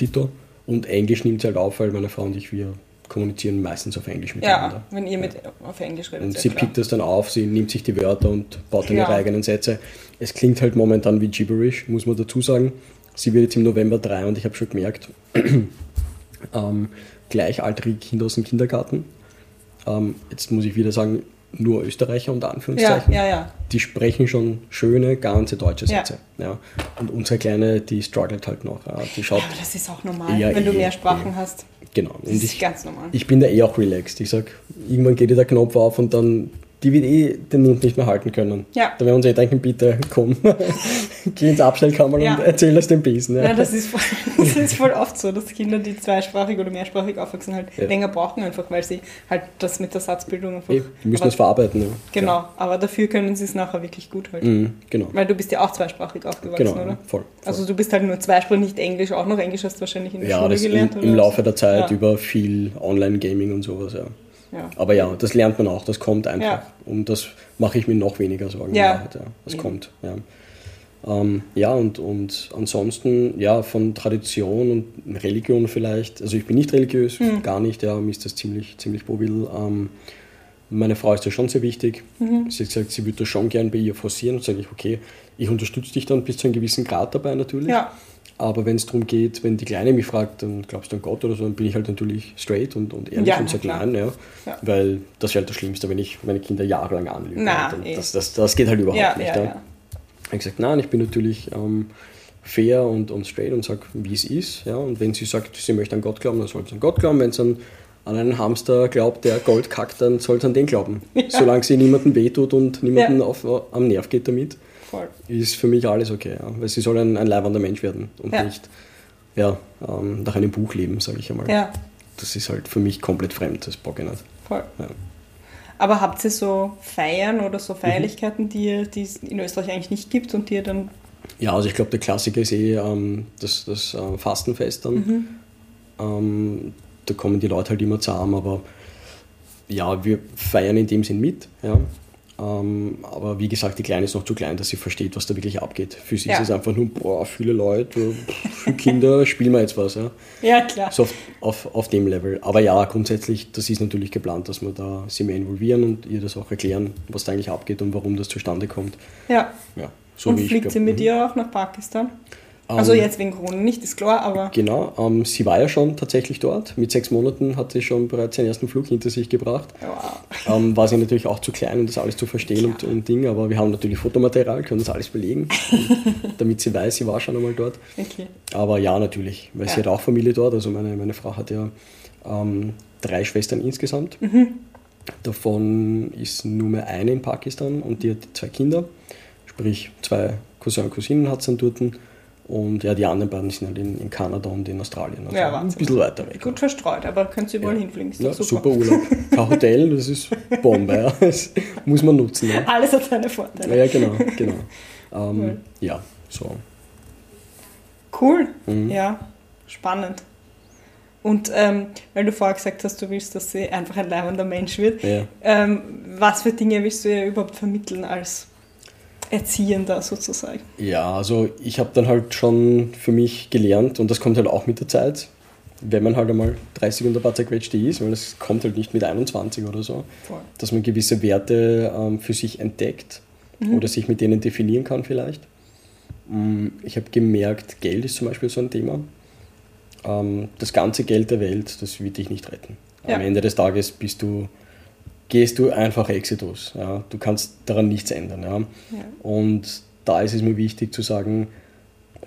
Speaker 1: Dito. Und Englisch nimmt sie halt auf, weil meine Frau und ich, wir kommunizieren meistens auf Englisch miteinander.
Speaker 2: Ja, wenn ihr mit auf Englisch redet.
Speaker 1: Und sie
Speaker 2: klar.
Speaker 1: pickt das dann auf, sie nimmt sich die Wörter und baut dann ihre
Speaker 2: Ja.
Speaker 1: eigenen Sätze. Es klingt halt momentan wie Gibberish, muss man dazu sagen. Sie wird jetzt im November drei und ich habe schon gemerkt, ähm, gleichaltrige Kinder aus dem Kindergarten. Ähm, jetzt muss ich wieder sagen, nur Österreicher unter
Speaker 2: Ja,
Speaker 1: Anführungszeichen.
Speaker 2: ja, ja.
Speaker 1: Die sprechen schon schöne, ganze deutsche
Speaker 2: Ja.
Speaker 1: Sätze. Ja. Und unsere Kleine, die struggelt halt noch. Ja. Die schaut,
Speaker 2: Ja, aber das ist auch normal,
Speaker 1: Ja,
Speaker 2: wenn du
Speaker 1: eh,
Speaker 2: mehr Sprachen hast.
Speaker 1: genau.
Speaker 2: Das
Speaker 1: Und
Speaker 2: ist
Speaker 1: ich,
Speaker 2: ganz normal.
Speaker 1: ich bin da eh auch relaxed. Ich sag, irgendwann geht dir der Knopf auf und dann, die wird eh den Mund nicht mehr halten können.
Speaker 2: Ja.
Speaker 1: Da werden wir uns eh denken, bitte komm, geh ins Abstellkammer
Speaker 2: Ja.
Speaker 1: und erzähl aus dem Besen. Ja.
Speaker 2: Ja, das ist, voll, das ist voll oft so, dass Kinder, die zweisprachig oder mehrsprachig aufwachsen, halt
Speaker 1: Ja.
Speaker 2: länger brauchen, einfach weil sie halt das mit der Satzbildung einfach.
Speaker 1: Die müssen
Speaker 2: aber,
Speaker 1: das verarbeiten. Ja.
Speaker 2: Genau, aber dafür können sie es nachher wirklich gut halt.
Speaker 1: Mhm, genau.
Speaker 2: Weil du bist ja auch zweisprachig aufgewachsen,
Speaker 1: Genau,
Speaker 2: oder?
Speaker 1: ja, voll. voll.
Speaker 2: Also du bist halt nur zweisprachig, nicht Englisch, auch noch Englisch hast du wahrscheinlich in der Schule
Speaker 1: das im,
Speaker 2: gelernt, oder?
Speaker 1: im Laufe der Zeit über viel Online-Gaming und sowas, ja.
Speaker 2: Ja.
Speaker 1: Aber ja, das lernt man auch, das kommt einfach.
Speaker 2: Ja.
Speaker 1: Und das mache ich mir noch weniger Sorgen.
Speaker 2: Ja.
Speaker 1: Wahrheit, ja. Das
Speaker 2: Mhm.
Speaker 1: kommt. Ja, ähm, ja und, und ansonsten, ja, von Tradition und Religion vielleicht. Also ich bin nicht religiös,
Speaker 2: Mhm.
Speaker 1: gar nicht, ja, mir ist das ziemlich, ziemlich bobil. Ähm, meine Frau ist das schon sehr wichtig.
Speaker 2: Mhm.
Speaker 1: Sie hat gesagt, sie würde das schon gern bei ihr forcieren. Und sage ich, okay, ich unterstütze dich dann bis zu einem gewissen Grad dabei natürlich.
Speaker 2: Ja.
Speaker 1: Aber wenn es darum geht, wenn die Kleine mich fragt, dann glaubst du an Gott oder so, dann bin ich halt natürlich straight und, und ehrlich
Speaker 2: Ja,
Speaker 1: und sage nein, ja.
Speaker 2: Ja.
Speaker 1: Weil das wäre halt das Schlimmste, wenn ich meine Kinder jahrelang anlüge.
Speaker 2: Na,
Speaker 1: Und
Speaker 2: eh.
Speaker 1: das, das, das geht halt überhaupt
Speaker 2: Ja,
Speaker 1: nicht.
Speaker 2: ja,
Speaker 1: Ja,
Speaker 2: ja.
Speaker 1: Ich habe gesagt, nein, ich bin natürlich ähm, fair und, und straight und sage, wie es ist. Ja. Und wenn sie sagt, sie möchte an Gott glauben, dann soll sie an Gott glauben. Wenn sie an, an einen Hamster glaubt, der Gold kackt, dann soll sie an den glauben. Solange sie niemandem wehtut und niemanden
Speaker 2: Ja.
Speaker 1: auf, am Nerv geht damit
Speaker 2: Voll.
Speaker 1: ist für mich alles okay. Ja. Weil sie soll ein, ein leibender Mensch werden und
Speaker 2: Ja.
Speaker 1: nicht ja, ähm, nach einem Buch leben, sage ich einmal.
Speaker 2: Ja,
Speaker 1: Das ist halt für mich komplett fremd, das bocke ich nicht.
Speaker 2: voll.
Speaker 1: Ja.
Speaker 2: Aber habt ihr so Feiern oder
Speaker 1: Mhm.
Speaker 2: so Feierlichkeiten, die, ihr- die es in Österreich eigentlich nicht gibt und die ihr dann.
Speaker 1: Ja, also ich glaube, der Klassiker ist eh ähm, das, das äh, Fastenfest dann.
Speaker 2: Mhm.
Speaker 1: Ähm, da kommen die Leute halt immer zusammen, aber ja, wir feiern in dem Sinn mit. Ja. Ähm, aber wie gesagt, die Kleine ist noch zu klein, dass sie versteht, was da wirklich abgeht. Für sie
Speaker 2: Ja.
Speaker 1: ist es einfach nur, boah, viele Leute, viele Kinder, spielen wir jetzt was. Ja.
Speaker 2: Ja, klar.
Speaker 1: So auf, auf, auf dem Level. Aber ja, grundsätzlich, das ist natürlich geplant, dass wir da sie mehr involvieren und ihr das auch erklären, was da eigentlich abgeht und warum das zustande kommt.
Speaker 2: Ja.
Speaker 1: Ja, so
Speaker 2: und fliegt
Speaker 1: glaub-
Speaker 2: sie mit
Speaker 1: mhm.
Speaker 2: ihr auch nach Pakistan? Also
Speaker 1: Ähm,
Speaker 2: jetzt wegen Corona nicht, ist klar, aber.
Speaker 1: Genau, ähm, sie war ja schon tatsächlich dort. Mit sechs Monaten hat sie schon bereits ihren ersten Flug hinter sich gebracht.
Speaker 2: Wow.
Speaker 1: Ähm, war sie natürlich auch zu klein, um das alles zu verstehen und, und Ding, aber wir haben natürlich Fotomaterial, können das alles belegen, damit sie weiß, sie war schon einmal dort.
Speaker 2: Okay.
Speaker 1: Aber ja, natürlich, weil
Speaker 2: Ja.
Speaker 1: sie hat auch Familie dort. Also meine, meine Frau hat ja ähm, drei Schwestern insgesamt.
Speaker 2: Mhm.
Speaker 1: Davon ist nur mehr eine in Pakistan und die hat zwei Kinder. Sprich, zwei Cousin und Cousinen hat sie dann dort. Und ja, die anderen beiden sind halt in, in Kanada und in Australien. Also
Speaker 2: Ja,
Speaker 1: ein
Speaker 2: Wahnsinn.
Speaker 1: bisschen weiter weg.
Speaker 2: Gut verstreut, aber könnt ihr überall
Speaker 1: Ja.
Speaker 2: hinfliegen.
Speaker 1: Ja,
Speaker 2: doch
Speaker 1: super. Urlaub. Kein Hotel, das ist Bombe. Ja. Das muss man nutzen. Ja,
Speaker 2: Alles hat seine Vorteile.
Speaker 1: ja genau. genau. Ähm,
Speaker 2: Cool.
Speaker 1: ja, so.
Speaker 2: Cool.
Speaker 1: Mhm.
Speaker 2: Ja, spannend. Und ähm, weil du vorher gesagt hast, du willst, dass sie einfach ein leibender Mensch wird, ähm, was für Dinge willst du ihr überhaupt vermitteln als Erziehender sozusagen?
Speaker 1: Ja, also ich habe dann halt schon für mich gelernt und das kommt halt auch mit der Zeit, wenn man halt einmal 30 und ein paar zerquetschte ist, weil das kommt halt nicht mit 21 oder so,
Speaker 2: Voll.
Speaker 1: dass man gewisse Werte ähm, für sich entdeckt oder sich mit denen definieren kann vielleicht. Mm, Ich habe gemerkt, Geld ist zum Beispiel so ein Thema. Ähm, Das ganze Geld der Welt, das wird dich nicht retten. Am
Speaker 2: Ja.
Speaker 1: Ende des Tages bist du, gehst du einfach Exitus. Ja? Du kannst daran nichts ändern. Ja?
Speaker 2: Ja.
Speaker 1: Und da ist es mir wichtig zu sagen,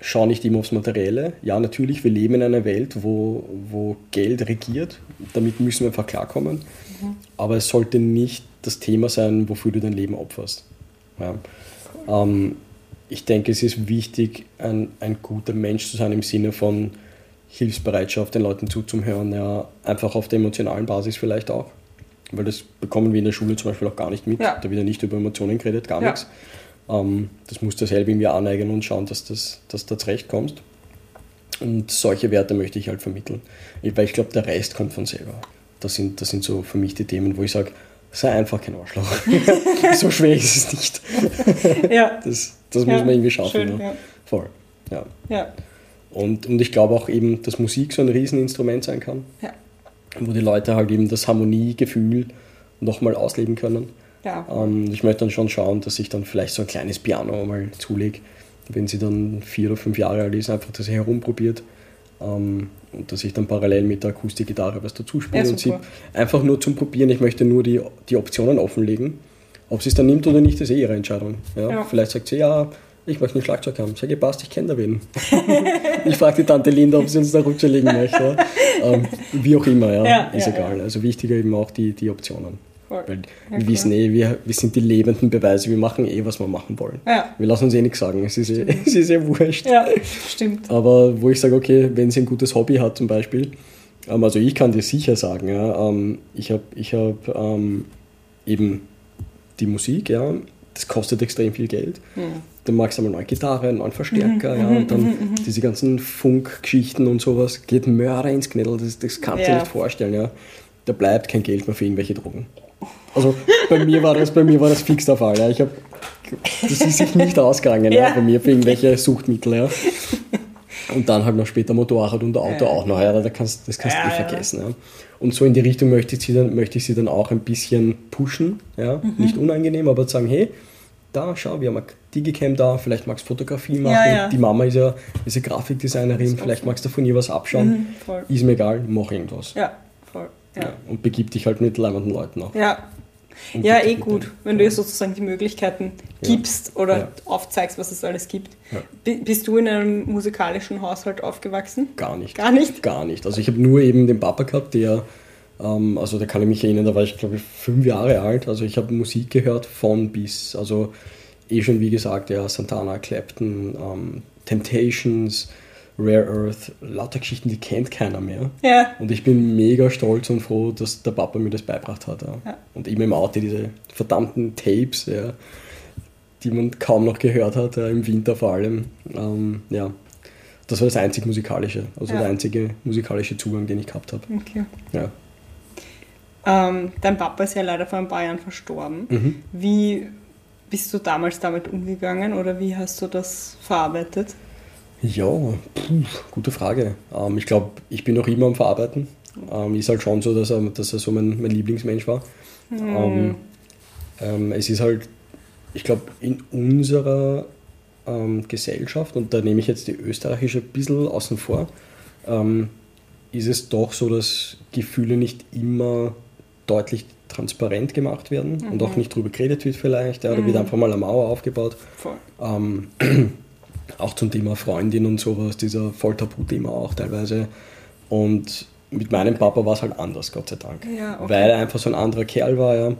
Speaker 1: schau nicht immer aufs Materielle. Ja, natürlich, wir leben in einer Welt, wo, wo Geld regiert. Damit müssen wir einfach klarkommen. Aber es sollte nicht das Thema sein, wofür du dein Leben opferst. Ja. Ähm, ich denke, es ist wichtig, ein, ein guter Mensch zu sein im Sinne von, Hilfsbereitschaft, den Leuten zuzuhören, ja, einfach auf der emotionalen Basis vielleicht auch. Weil das bekommen wir in der Schule zum Beispiel auch gar nicht mit.
Speaker 2: Ja.
Speaker 1: Da wird ja nicht über Emotionen geredet, gar
Speaker 2: Ja.
Speaker 1: nichts. Ähm, das musst du selber irgendwie aneignen und schauen, dass, das, dass du da zurechtkommst. Und solche Werte möchte ich halt vermitteln. Ich- Weil ich glaube, der Rest kommt von selber. Das sind, das sind so für mich die Themen, wo ich sage, sei einfach kein Arschloch. so schwer ist es nicht.
Speaker 2: Ja.
Speaker 1: Das, das
Speaker 2: Ja,
Speaker 1: muss man irgendwie schaffen.
Speaker 2: schön,
Speaker 1: ne?
Speaker 2: ja.
Speaker 1: Voll. Ja.
Speaker 2: Ja.
Speaker 1: Und, und ich glaube auch eben, dass Musik so ein Rieseninstrument sein kann,
Speaker 2: Ja.
Speaker 1: Wo die Leute halt eben das Harmoniegefühl nochmal ausleben können.
Speaker 2: Ja.
Speaker 1: Ähm, ich möchte dann schon schauen, dass ich dann vielleicht so ein kleines Piano mal zulege, wenn sie dann vier oder fünf Jahre alt ist, einfach, dass sie herumprobiert. Ähm, und dass ich dann parallel mit der Akustikgitarre was dazu spiele
Speaker 2: Ja,
Speaker 1: und sie einfach nur zum Probieren. Ich möchte nur die, die Optionen offenlegen. Ob sie es dann nimmt oder nicht, ist eh ihre Entscheidung. Ja?
Speaker 2: Ja.
Speaker 1: Vielleicht sagt sie, ja, ich möchte ein Schlagzeug haben. Sag ihr, passt, ich kenne da wen. ich frage die Tante Linda, ob sie uns da rutschelegen möchte. Ja? Ähm, wie auch immer, ja,
Speaker 2: Ja,
Speaker 1: ist
Speaker 2: ja,
Speaker 1: egal. Also wichtiger eben auch die, die Optionen.
Speaker 2: Voll.
Speaker 1: Weil
Speaker 2: Ja,
Speaker 1: wir wissen eh, wir, wir sind die lebenden Beweise, wir machen eh, was wir machen wollen.
Speaker 2: Ja.
Speaker 1: Wir lassen uns eh nichts sagen, es ist eh, es ist eh wurscht.
Speaker 2: Ja, stimmt.
Speaker 1: Aber wo ich sage, okay, wenn sie ein gutes Hobby hat zum Beispiel, ähm, also ich kann dir sicher sagen, ja, ähm, ich habe ich hab, ähm, eben die Musik, ja, das kostet extrem viel Geld. Dann magst du einmal neue Gitarre, einen neuen Verstärker, ja, und dann diese ganzen Funkgeschichten und sowas, geht Mörder ins Knädel, das, das kannst du dir nicht vorstellen, ja. Da bleibt kein Geld mehr für irgendwelche Drogen. Also bei mir war das, bei mir war das fix der Fall. Ja. Ich hab, das ist sich nicht ausgegangen ja.
Speaker 2: Ja.
Speaker 1: bei mir für irgendwelche Suchtmittel. Ja. Und dann halt noch später Motorrad und Auto
Speaker 2: Ja.
Speaker 1: auch noch. Ja, da kannst, das kannst du eh vergessen. Ja. Und so in die Richtung möchte ich sie dann, möchte ich sie dann auch ein bisschen pushen. Ja.
Speaker 2: Mhm.
Speaker 1: Nicht unangenehm, aber sagen, hey, da, schau, wir haben eine Digicam da, vielleicht magst du Fotografie machen.
Speaker 2: Ja, ja.
Speaker 1: Die Mama ist ja, ist ja Grafikdesignerin, vielleicht magst du von ihr was abschauen.
Speaker 2: Mhm.
Speaker 1: Ist mir egal, mach irgendwas.
Speaker 2: Ja, voll.
Speaker 1: Ja.
Speaker 2: Ja.
Speaker 1: Und begib dich halt mit leibenden Leuten auch.
Speaker 2: Ja.
Speaker 1: Und
Speaker 2: Ja, eh gut, wenn du ihr sozusagen die Möglichkeiten gibst oder
Speaker 1: Ja.
Speaker 2: aufzeigst, was es alles gibt.
Speaker 1: Ja.
Speaker 2: Bi- Bist du in einem musikalischen Haushalt aufgewachsen?
Speaker 1: Gar nicht.
Speaker 2: Gar nicht?
Speaker 1: Gar nicht. Also ich habe nur eben den Papa gehabt, der, ähm, also da kann ich mich erinnern, da war ich glaube ich fünf Jahre alt. Also ich habe Musik gehört von bis, also eh schon wie gesagt, ja, Santana, Clapton, ähm, Temptations, Rare Earth, lauter Geschichten, die kennt keiner mehr.
Speaker 2: Ja.
Speaker 1: Und ich bin mega stolz und froh, dass der Papa mir das beibracht hat. Ja.
Speaker 2: Ja.
Speaker 1: Und eben im Auto diese verdammten Tapes, ja, die man kaum noch gehört hat, ja, im Winter vor allem. Ähm, ja, das war das einzig musikalische, also
Speaker 2: Ja.
Speaker 1: der einzige musikalische Zugang, den ich gehabt habe.
Speaker 2: Okay.
Speaker 1: Ja.
Speaker 2: Ähm, dein Papa ist ja leider vor ein paar Jahren verstorben.
Speaker 1: Mhm.
Speaker 2: Wie bist du damals damit umgegangen oder wie hast du das verarbeitet?
Speaker 1: Ja, puh, gute Frage. Ähm, ich glaube, ich bin noch immer am Verarbeiten. Ähm, ist halt schon so, dass er, dass er so mein, mein Lieblingsmensch war. Ähm, ähm, es ist halt, ich glaube, in unserer ähm, Gesellschaft, und da nehme ich jetzt die österreichische ein bisschen außen vor, ähm, ist es doch so, dass Gefühle nicht immer deutlich transparent gemacht werden und auch nicht drüber geredet wird vielleicht. Ja, da wird einfach mal eine Mauer aufgebaut.
Speaker 2: Voll.
Speaker 1: Ähm, auch zum Thema Freundin und sowas, dieser voll Tabuthema auch teilweise. Und mit meinem Papa war es halt anders, Gott sei Dank.
Speaker 2: Ja, okay.
Speaker 1: Weil er einfach so ein anderer Kerl war. Ja.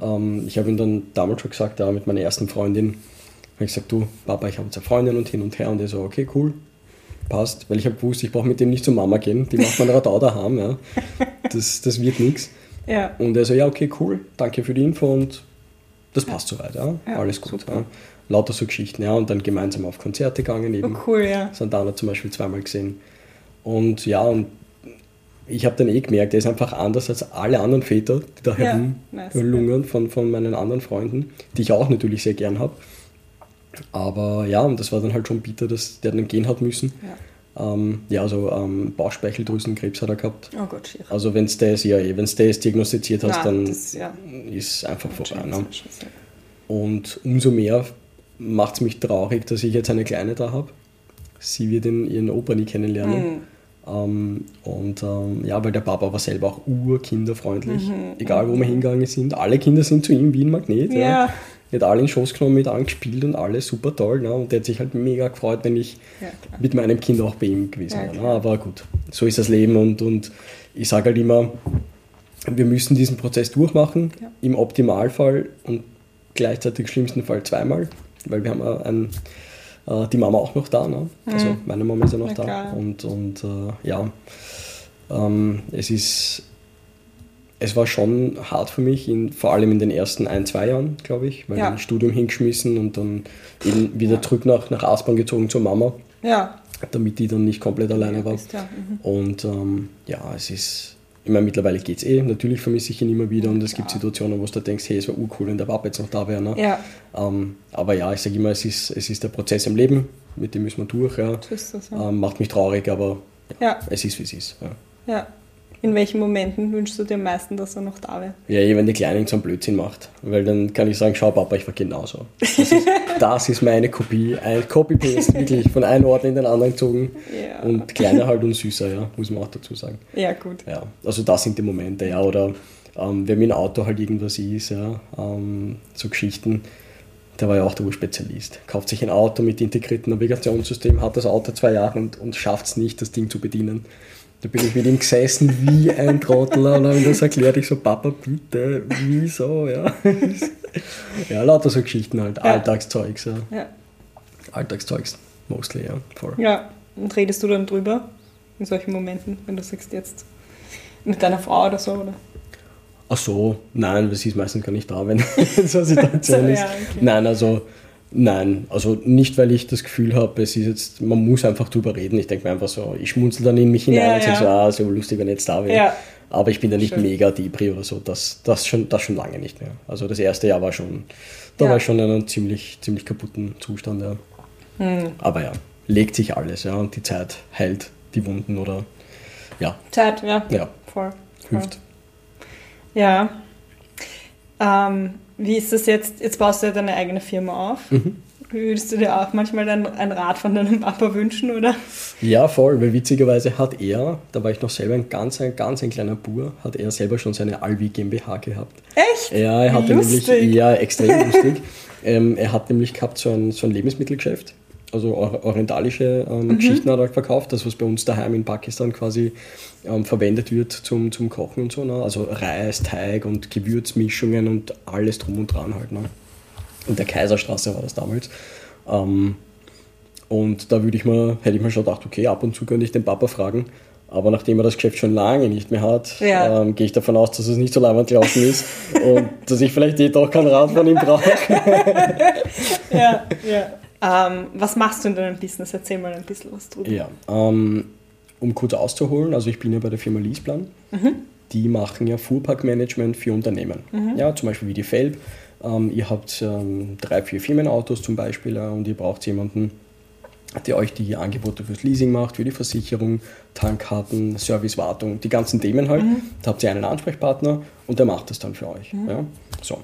Speaker 1: Ähm, ich habe ihm dann damals schon gesagt, ja, mit meiner ersten Freundin, habe ich gesagt, du, Papa, ich habe jetzt eine Freundin und hin und her. Und er so, okay, cool, passt. Weil ich habe gewusst, ich brauche mit dem nicht zur Mama gehen. Die macht man Radau daheim. Ja. Das, das wird nichts.
Speaker 2: Ja.
Speaker 1: Und er so, ja, okay, cool, danke für die Info und das passt soweit, ja.
Speaker 2: Ja,
Speaker 1: Alles gut. Ja. Lauter so Geschichten, ja, und dann gemeinsam auf Konzerte gegangen eben.
Speaker 2: Oh, cool, ja.
Speaker 1: Santana zum Beispiel zweimal gesehen. Und ja, und ich habe dann eh gemerkt, er ist einfach anders als alle anderen Väter, die da
Speaker 2: Ja,
Speaker 1: herum
Speaker 2: nice.
Speaker 1: von, von meinen anderen Freunden, die ich auch natürlich sehr gern habe. Aber ja, und das war dann halt schon bitter, dass der dann gehen hat müssen.
Speaker 2: Ja.
Speaker 1: Ähm, ja, also ähm, Bauchspeicheldrüsenkrebs hat er gehabt.
Speaker 2: Oh Gott, schier.
Speaker 1: Also wenn du das, ja, eh, das diagnostiziert hast,
Speaker 2: Na,
Speaker 1: dann
Speaker 2: das, ja.
Speaker 1: ist einfach vorbei. Ne? Und umso mehr macht es mich traurig, dass ich jetzt eine Kleine da habe. Sie wird in ihren Opa nie kennenlernen.
Speaker 2: Mhm.
Speaker 1: Ähm, und ähm, ja, weil der Papa war selber auch urkinderfreundlich.
Speaker 2: Mhm.
Speaker 1: Egal wo wir hingegangen sind. Alle Kinder sind zu ihm wie ein Magnet. Ja.
Speaker 2: Ja.
Speaker 1: Hat alle in Schoß genommen, mit angespielt und alles super toll. Ne? Und der hat sich halt mega gefreut, wenn ich
Speaker 2: Ja,
Speaker 1: mit meinem Kind auch bei ihm gewesen
Speaker 2: Ja,
Speaker 1: wäre. Ne? Aber gut, so ist das Leben und, und ich sage halt immer, wir müssen diesen Prozess durchmachen,
Speaker 2: Ja.
Speaker 1: im Optimalfall und gleichzeitig im schlimmsten Fall zweimal, weil wir haben ein, Äh, die Mama auch noch da, ne? Also
Speaker 2: Mhm.
Speaker 1: meine Mama ist ja noch
Speaker 2: Na
Speaker 1: da.
Speaker 2: klar.
Speaker 1: Und, und äh, ja, ähm, es ist, es war schon hart für mich, in, vor allem in den ersten ein, zwei Jahren, glaube ich, weil
Speaker 2: Ja.
Speaker 1: ein Studium hingeschmissen und dann eben wieder zurück nach, nach Aspern gezogen zur Mama,
Speaker 2: Ja.
Speaker 1: damit die dann nicht komplett alleine war.
Speaker 2: Bist, ja. Mhm.
Speaker 1: Und ähm, ja, es ist, ich meine, mittlerweile geht es eh. Natürlich vermisse ich ihn immer wieder und es gibt. Situationen, wo du denkst, hey, es wäre urcool, wenn der Papa jetzt noch da wäre. Ne?
Speaker 2: ja,
Speaker 1: Ähm, aber ja, ich sage immer, es ist, es ist der Prozess im Leben, mit dem müssen wir durch. Ja.
Speaker 2: das. Ja.
Speaker 1: Ähm, macht mich traurig, aber
Speaker 2: ja,
Speaker 1: es ist, wie es ist. Ja.
Speaker 2: In welchen Momenten wünschst du dir am meisten, dass er noch da wäre?
Speaker 1: Ja, eh, wenn die Kleinen so einen Blödsinn macht. Weil dann kann ich sagen, schau Papa, ich war genauso. Das ist, das ist meine Kopie, ein Copy-Paste, wirklich von einem Ort in den anderen gezogen.
Speaker 2: Ja.
Speaker 1: Und kleiner halt und süßer, ja, muss man auch dazu sagen.
Speaker 2: Ja, gut.
Speaker 1: Ja, also das sind die Momente, ja. Oder ähm, wenn mit dem Auto halt irgendwas ist, ja, ähm, so Geschichten. Der war ja auch der Urspezialist. Kauft sich ein Auto mit integriertem Navigationssystem, hat das Auto zwei Jahre und, und schafft es nicht, das Ding zu bedienen. Da bin ich mit ihm gesessen wie ein Trottel und habe ihm das erklärt. Ich so, Papa, bitte, wieso, ja. ja, lauter so Geschichten halt,
Speaker 2: Ja.
Speaker 1: Alltagszeugs, ja.
Speaker 2: Ja.
Speaker 1: Alltagszeugs, mostly, ja, voll.
Speaker 2: ja. Und redest du dann drüber in solchen Momenten, wenn du sagst jetzt mit deiner Frau oder so? Oder?
Speaker 1: Ach so, nein, das ist meistens gar nicht da, wenn so eine Situation ist.
Speaker 2: Ja, okay.
Speaker 1: Nein, also nein, also nicht, weil ich das Gefühl habe, es ist jetzt, man muss einfach drüber reden. Ich denke mir einfach so, ich schmunzel dann in mich hinein
Speaker 2: Ja,
Speaker 1: und sage
Speaker 2: ja.
Speaker 1: so, ah, so lustig, wenn ich jetzt da wäre.
Speaker 2: Ja.
Speaker 1: Aber ich bin da nicht
Speaker 2: Schön.
Speaker 1: mega Depri oder so, das, das, schon, das schon lange nicht mehr. Also das erste Jahr war schon, da
Speaker 2: Ja.
Speaker 1: war ich schon in einem ziemlich, ziemlich kaputten Zustand, ja.
Speaker 2: Hm.
Speaker 1: Aber ja, legt sich alles, ja, und die Zeit heilt die Wunden oder ja,
Speaker 2: Zeit, ja.
Speaker 1: ja,
Speaker 2: Voll. voll.
Speaker 1: hilft.
Speaker 2: Ja. Ähm, wie ist das jetzt? Jetzt baust du ja deine eigene Firma auf.
Speaker 1: Mhm.
Speaker 2: Würdest du dir auch manchmal ein, ein Rat von deinem Papa wünschen, oder?
Speaker 1: Ja, voll, weil witzigerweise hat er, da war ich noch selber ein ganz, ein ganz ein kleiner Bur, hat er selber schon seine Alvi GmbH gehabt.
Speaker 2: Echt?
Speaker 1: Ja, er hatte
Speaker 2: lustig.
Speaker 1: nämlich, ja, extrem lustig. Ähm, er hat nämlich gehabt so ein, so ein Lebensmittelgeschäft, also or- orientalische
Speaker 2: Mhm.
Speaker 1: ähm, Geschichten hat er verkauft, das was bei uns daheim in Pakistan quasi ähm, verwendet wird zum, zum Kochen und so, ne? also Reis, Teig und Gewürzmischungen und alles drum und dran halt. Ne? In der Kaiserstraße war das damals. Ähm, und da würde ich mir, hätte ich mir schon gedacht, okay, ab und zu könnte ich den Papa fragen. Aber nachdem er das Geschäft schon lange nicht mehr hat,
Speaker 2: Ja.
Speaker 1: ähm, gehe ich davon aus, dass es nicht so leibend gelaufen ist und dass ich vielleicht eh doch keinen Rat von ihm brauche.
Speaker 2: Ja, ja. Ähm, was machst du in deinem Business? Erzähl mal ein bisschen was drüber.
Speaker 1: Ja, ähm, um kurz auszuholen, also ich bin ja bei der Firma Leaseplan. Die machen ja Fuhrparkmanagement für Unternehmen. Ja, zum Beispiel wie die Felb. Ähm, ihr habt ähm, drei, vier Firmenautos zum Beispiel äh, und ihr braucht jemanden, der euch die Angebote fürs Leasing macht, für die Versicherung, Tankkarten, Servicewartung, die ganzen Themen halt. Da habt ihr einen Ansprechpartner und der macht das dann für euch. Ja? So.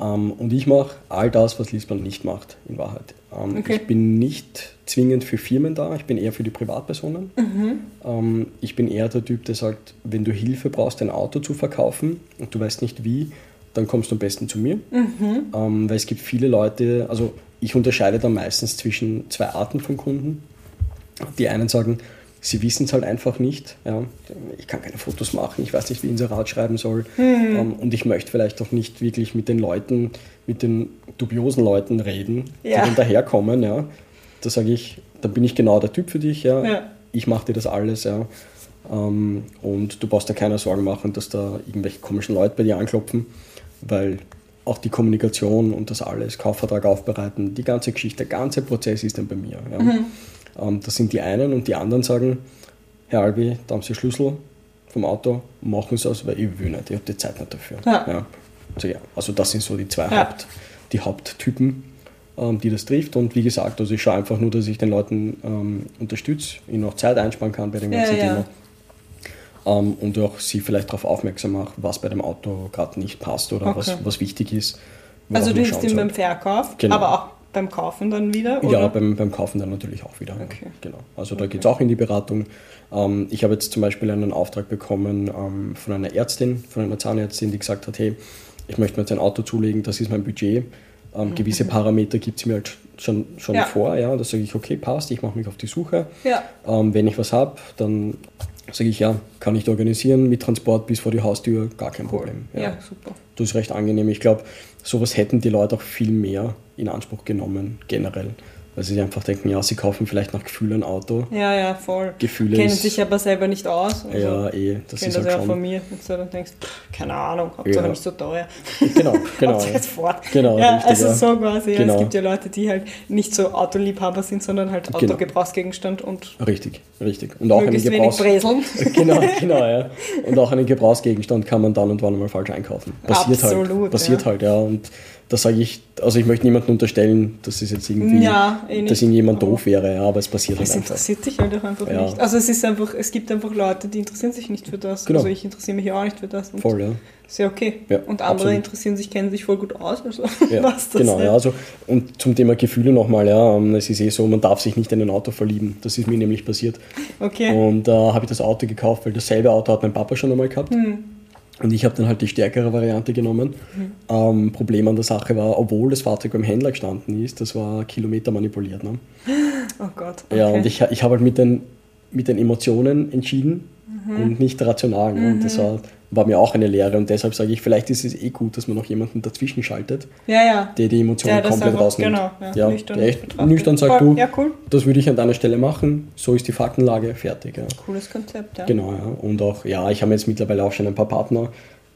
Speaker 1: Ähm, und ich mache all das, was Leaseplan nicht macht, in Wahrheit. Ähm,
Speaker 2: Okay.
Speaker 1: Ich bin nicht zwingend für Firmen da, ich bin eher für die Privatpersonen. Ähm, ich bin eher der Typ, der sagt, wenn du Hilfe brauchst, ein Auto zu verkaufen und du weißt nicht wie, dann kommst du am besten zu mir. Ähm, weil es gibt viele Leute, also ich unterscheide da meistens zwischen zwei Arten von Kunden. Die einen sagen, sie wissen es halt einfach nicht. Ja. Ich kann keine Fotos machen, ich weiß nicht, wie ich Inserat schreiben soll. Ähm, und ich möchte vielleicht auch nicht wirklich mit den Leuten, mit den dubiosen Leuten reden,
Speaker 2: Ja.
Speaker 1: die dann daherkommen. Ja. Da sage ich, dann bin ich genau der Typ für dich. Ja.
Speaker 2: Ja.
Speaker 1: Ich mache dir das alles. Ja. Ähm, und du brauchst dir keine Sorgen machen, dass da irgendwelche komischen Leute bei dir anklopfen, weil auch die Kommunikation und das alles, Kaufvertrag aufbereiten, die ganze Geschichte, der ganze Prozess ist dann bei mir. Ja. Ähm, das sind die einen und die anderen sagen, Herr Albi, da haben Sie Schlüssel vom Auto, machen Sie es, weil ich will nicht, ich habe die Zeit nicht dafür.
Speaker 2: Ja.
Speaker 1: Also, ja, also das sind so die zwei
Speaker 2: Ja.
Speaker 1: Haupt, die Haupttypen, ähm, die das trifft. Und wie gesagt, also ich schaue einfach nur, dass ich den Leuten ähm, unterstütze, ihnen auch Zeit einsparen kann bei dem
Speaker 2: Ja,
Speaker 1: ganzen
Speaker 2: ja.
Speaker 1: Thema. Ähm, und auch sie vielleicht darauf aufmerksam mache, was bei dem Auto gerade nicht passt oder
Speaker 2: Okay.
Speaker 1: was, was wichtig ist.
Speaker 2: Also du hilfst ihm beim. Verkauf,
Speaker 1: Genau.
Speaker 2: aber auch beim Kaufen dann wieder?
Speaker 1: Ja,
Speaker 2: Oder?
Speaker 1: beim, beim Kaufen dann natürlich auch wieder.
Speaker 2: Okay.
Speaker 1: Genau. Also da geht es auch in die Beratung. Ähm, ich habe jetzt zum Beispiel einen Auftrag bekommen ähm, von einer Ärztin, von einer Zahnärztin, die gesagt hat, hey, ich möchte mir jetzt ein Auto zulegen, das ist mein Budget. Ähm, gewisse Parameter gibt sie mir halt schon, schon
Speaker 2: Mhm. Ja.
Speaker 1: vor. Ja, da sage ich, okay, passt, ich mache mich auf die Suche.
Speaker 2: Ja.
Speaker 1: Ähm, wenn ich was habe, dann sage ich, ja, kann ich organisieren mit Transport bis vor die Haustür, gar kein Problem.
Speaker 2: Ja, super.
Speaker 1: Das ist recht angenehm. Ich glaube, sowas hätten die Leute auch viel mehr in Anspruch genommen, generell. Weil sie einfach denken, ja, sie kaufen vielleicht nach Gefühl ein Auto.
Speaker 2: Ja, ja, voll.
Speaker 1: Gefühle
Speaker 2: Kennen
Speaker 1: ist-
Speaker 2: sich aber selber nicht aus. Also,
Speaker 1: Ja, eh, das ist
Speaker 2: das
Speaker 1: halt
Speaker 2: ja auch von
Speaker 1: schon.
Speaker 2: mir. Wenn du dann denkst, keine Ahnung, Hauptsache
Speaker 1: Ja.
Speaker 2: nicht so teuer.
Speaker 1: Genau, genau.
Speaker 2: Jetzt fort.
Speaker 1: Genau,
Speaker 2: ja,
Speaker 1: richtig,
Speaker 2: also
Speaker 1: ja.
Speaker 2: so quasi.
Speaker 1: Genau.
Speaker 2: Es gibt ja Leute, die halt nicht so Autoliebhaber sind, sondern halt
Speaker 1: Genau.
Speaker 2: Autogebrauchsgegenstand und
Speaker 1: Richtig, richtig. Und auch einen
Speaker 2: möglichst wenig
Speaker 1: Gebrauchs
Speaker 2: Breseln.
Speaker 1: genau, genau, ja. Und auch einen Gebrauchsgegenstand kann man dann und wann mal falsch einkaufen. Passiert
Speaker 2: Absolut,
Speaker 1: halt. Passiert halt, ja. Und da sage ich, also ich möchte niemandem unterstellen, dass es jetzt irgendwie,
Speaker 2: Ja, eh
Speaker 1: dass irgendjemand doof wäre, ja, aber es passiert halt
Speaker 2: Es
Speaker 1: einfach.
Speaker 2: interessiert dich halt auch einfach
Speaker 1: Ja.
Speaker 2: nicht. Also es ist einfach, es gibt einfach Leute, die interessieren sich nicht für das.
Speaker 1: Genau.
Speaker 2: Also ich interessiere mich auch nicht für das.
Speaker 1: Voll, ja.
Speaker 2: Ist ja okay.
Speaker 1: Ja,
Speaker 2: und andere
Speaker 1: absolut.
Speaker 2: interessieren sich, kennen sich voll gut aus. Also
Speaker 1: Ja,
Speaker 2: was das
Speaker 1: genau, ja, also und zum Thema Gefühle nochmal, ja, ähm, es ist eh so, man darf sich nicht in ein Auto verlieben. Das ist mir nämlich passiert.
Speaker 2: Okay.
Speaker 1: Und da habe ich das Auto gekauft, weil dasselbe Auto hat mein Papa schon einmal gehabt.
Speaker 2: Hm.
Speaker 1: Und ich habe dann halt die stärkere Variante genommen. Ähm, Problem an der Sache war, obwohl das Fahrzeug beim Händler gestanden ist, das war Kilometer manipuliert. Ne?
Speaker 2: Oh Gott.
Speaker 1: Ja,
Speaker 2: okay.
Speaker 1: und ich, ich habe halt mit den, mit den Emotionen entschieden
Speaker 2: Mhm.
Speaker 1: und nicht rational. Ne? Und das war, war mir auch eine Lehre. Und deshalb sage ich, vielleicht ist es eh gut, dass man noch jemanden dazwischen schaltet,
Speaker 2: ja, ja.
Speaker 1: der die Emotionen
Speaker 2: das
Speaker 1: komplett
Speaker 2: einfach-
Speaker 1: rausnimmt.
Speaker 2: genau, ja,
Speaker 1: ja,
Speaker 2: nüchtern
Speaker 1: der echt nüchtern sagt, du,
Speaker 2: ja, cool.
Speaker 1: das würde ich an deiner Stelle machen, so ist die Faktenlage, fertig. Ja.
Speaker 2: Cooles Konzept, ja.
Speaker 1: Genau, ja. Und auch, ja, ich habe jetzt mittlerweile auch schon ein paar Partner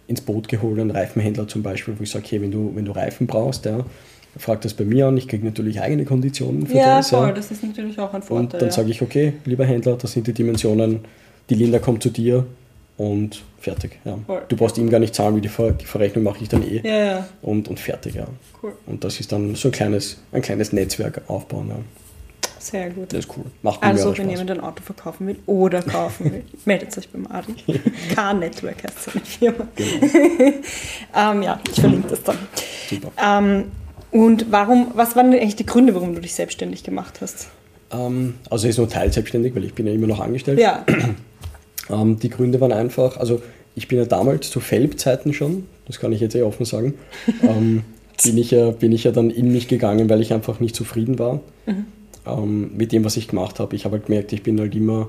Speaker 1: ins Boot geholt, einen Reifenhändler zum Beispiel, wo ich sage, okay, wenn du, wenn du Reifen brauchst, ja, frag das bei mir an, ich kriege natürlich eigene Konditionen für
Speaker 2: Ja,
Speaker 1: das.
Speaker 2: voll,
Speaker 1: Ja.
Speaker 2: das ist natürlich auch ein
Speaker 1: Und
Speaker 2: Vorteil.
Speaker 1: dann
Speaker 2: ja.
Speaker 1: sage ich, okay, lieber Händler, das sind die Dimensionen, die Linda kommt zu dir und fertig. Ja. Du brauchst ihm gar nicht zahlen, wie die, Ver die Verrechnung mache ich dann eh.
Speaker 2: Ja, ja,
Speaker 1: Und, und fertig, ja.
Speaker 2: cool.
Speaker 1: Und das ist dann so ein kleines, ein kleines Netzwerk aufbauen. Ja.
Speaker 2: Sehr gut.
Speaker 1: Das ist cool. Macht
Speaker 2: Also, wenn
Speaker 1: Spaß.
Speaker 2: jemand ein Auto verkaufen will oder kaufen will, meldet euch beim Adi. K-Network heißt seine Firma. ähm, ja, ich verlinke das dann.
Speaker 1: Super.
Speaker 2: Ähm, und warum, was waren denn eigentlich die Gründe, warum du dich selbstständig gemacht hast?
Speaker 1: Ähm, also ist nur teilselbstständig, weil ich bin ja immer noch angestellt.
Speaker 2: Ja,
Speaker 1: Ähm, die Gründe waren einfach, also ich bin ja damals zu Felb-Zeiten schon, das kann ich jetzt eh offen sagen, ähm, bin, ich ja, bin ich ja dann in mich gegangen, weil ich einfach nicht zufrieden war ähm, mit dem, was ich gemacht habe. Ich habe halt gemerkt, ich bin halt immer,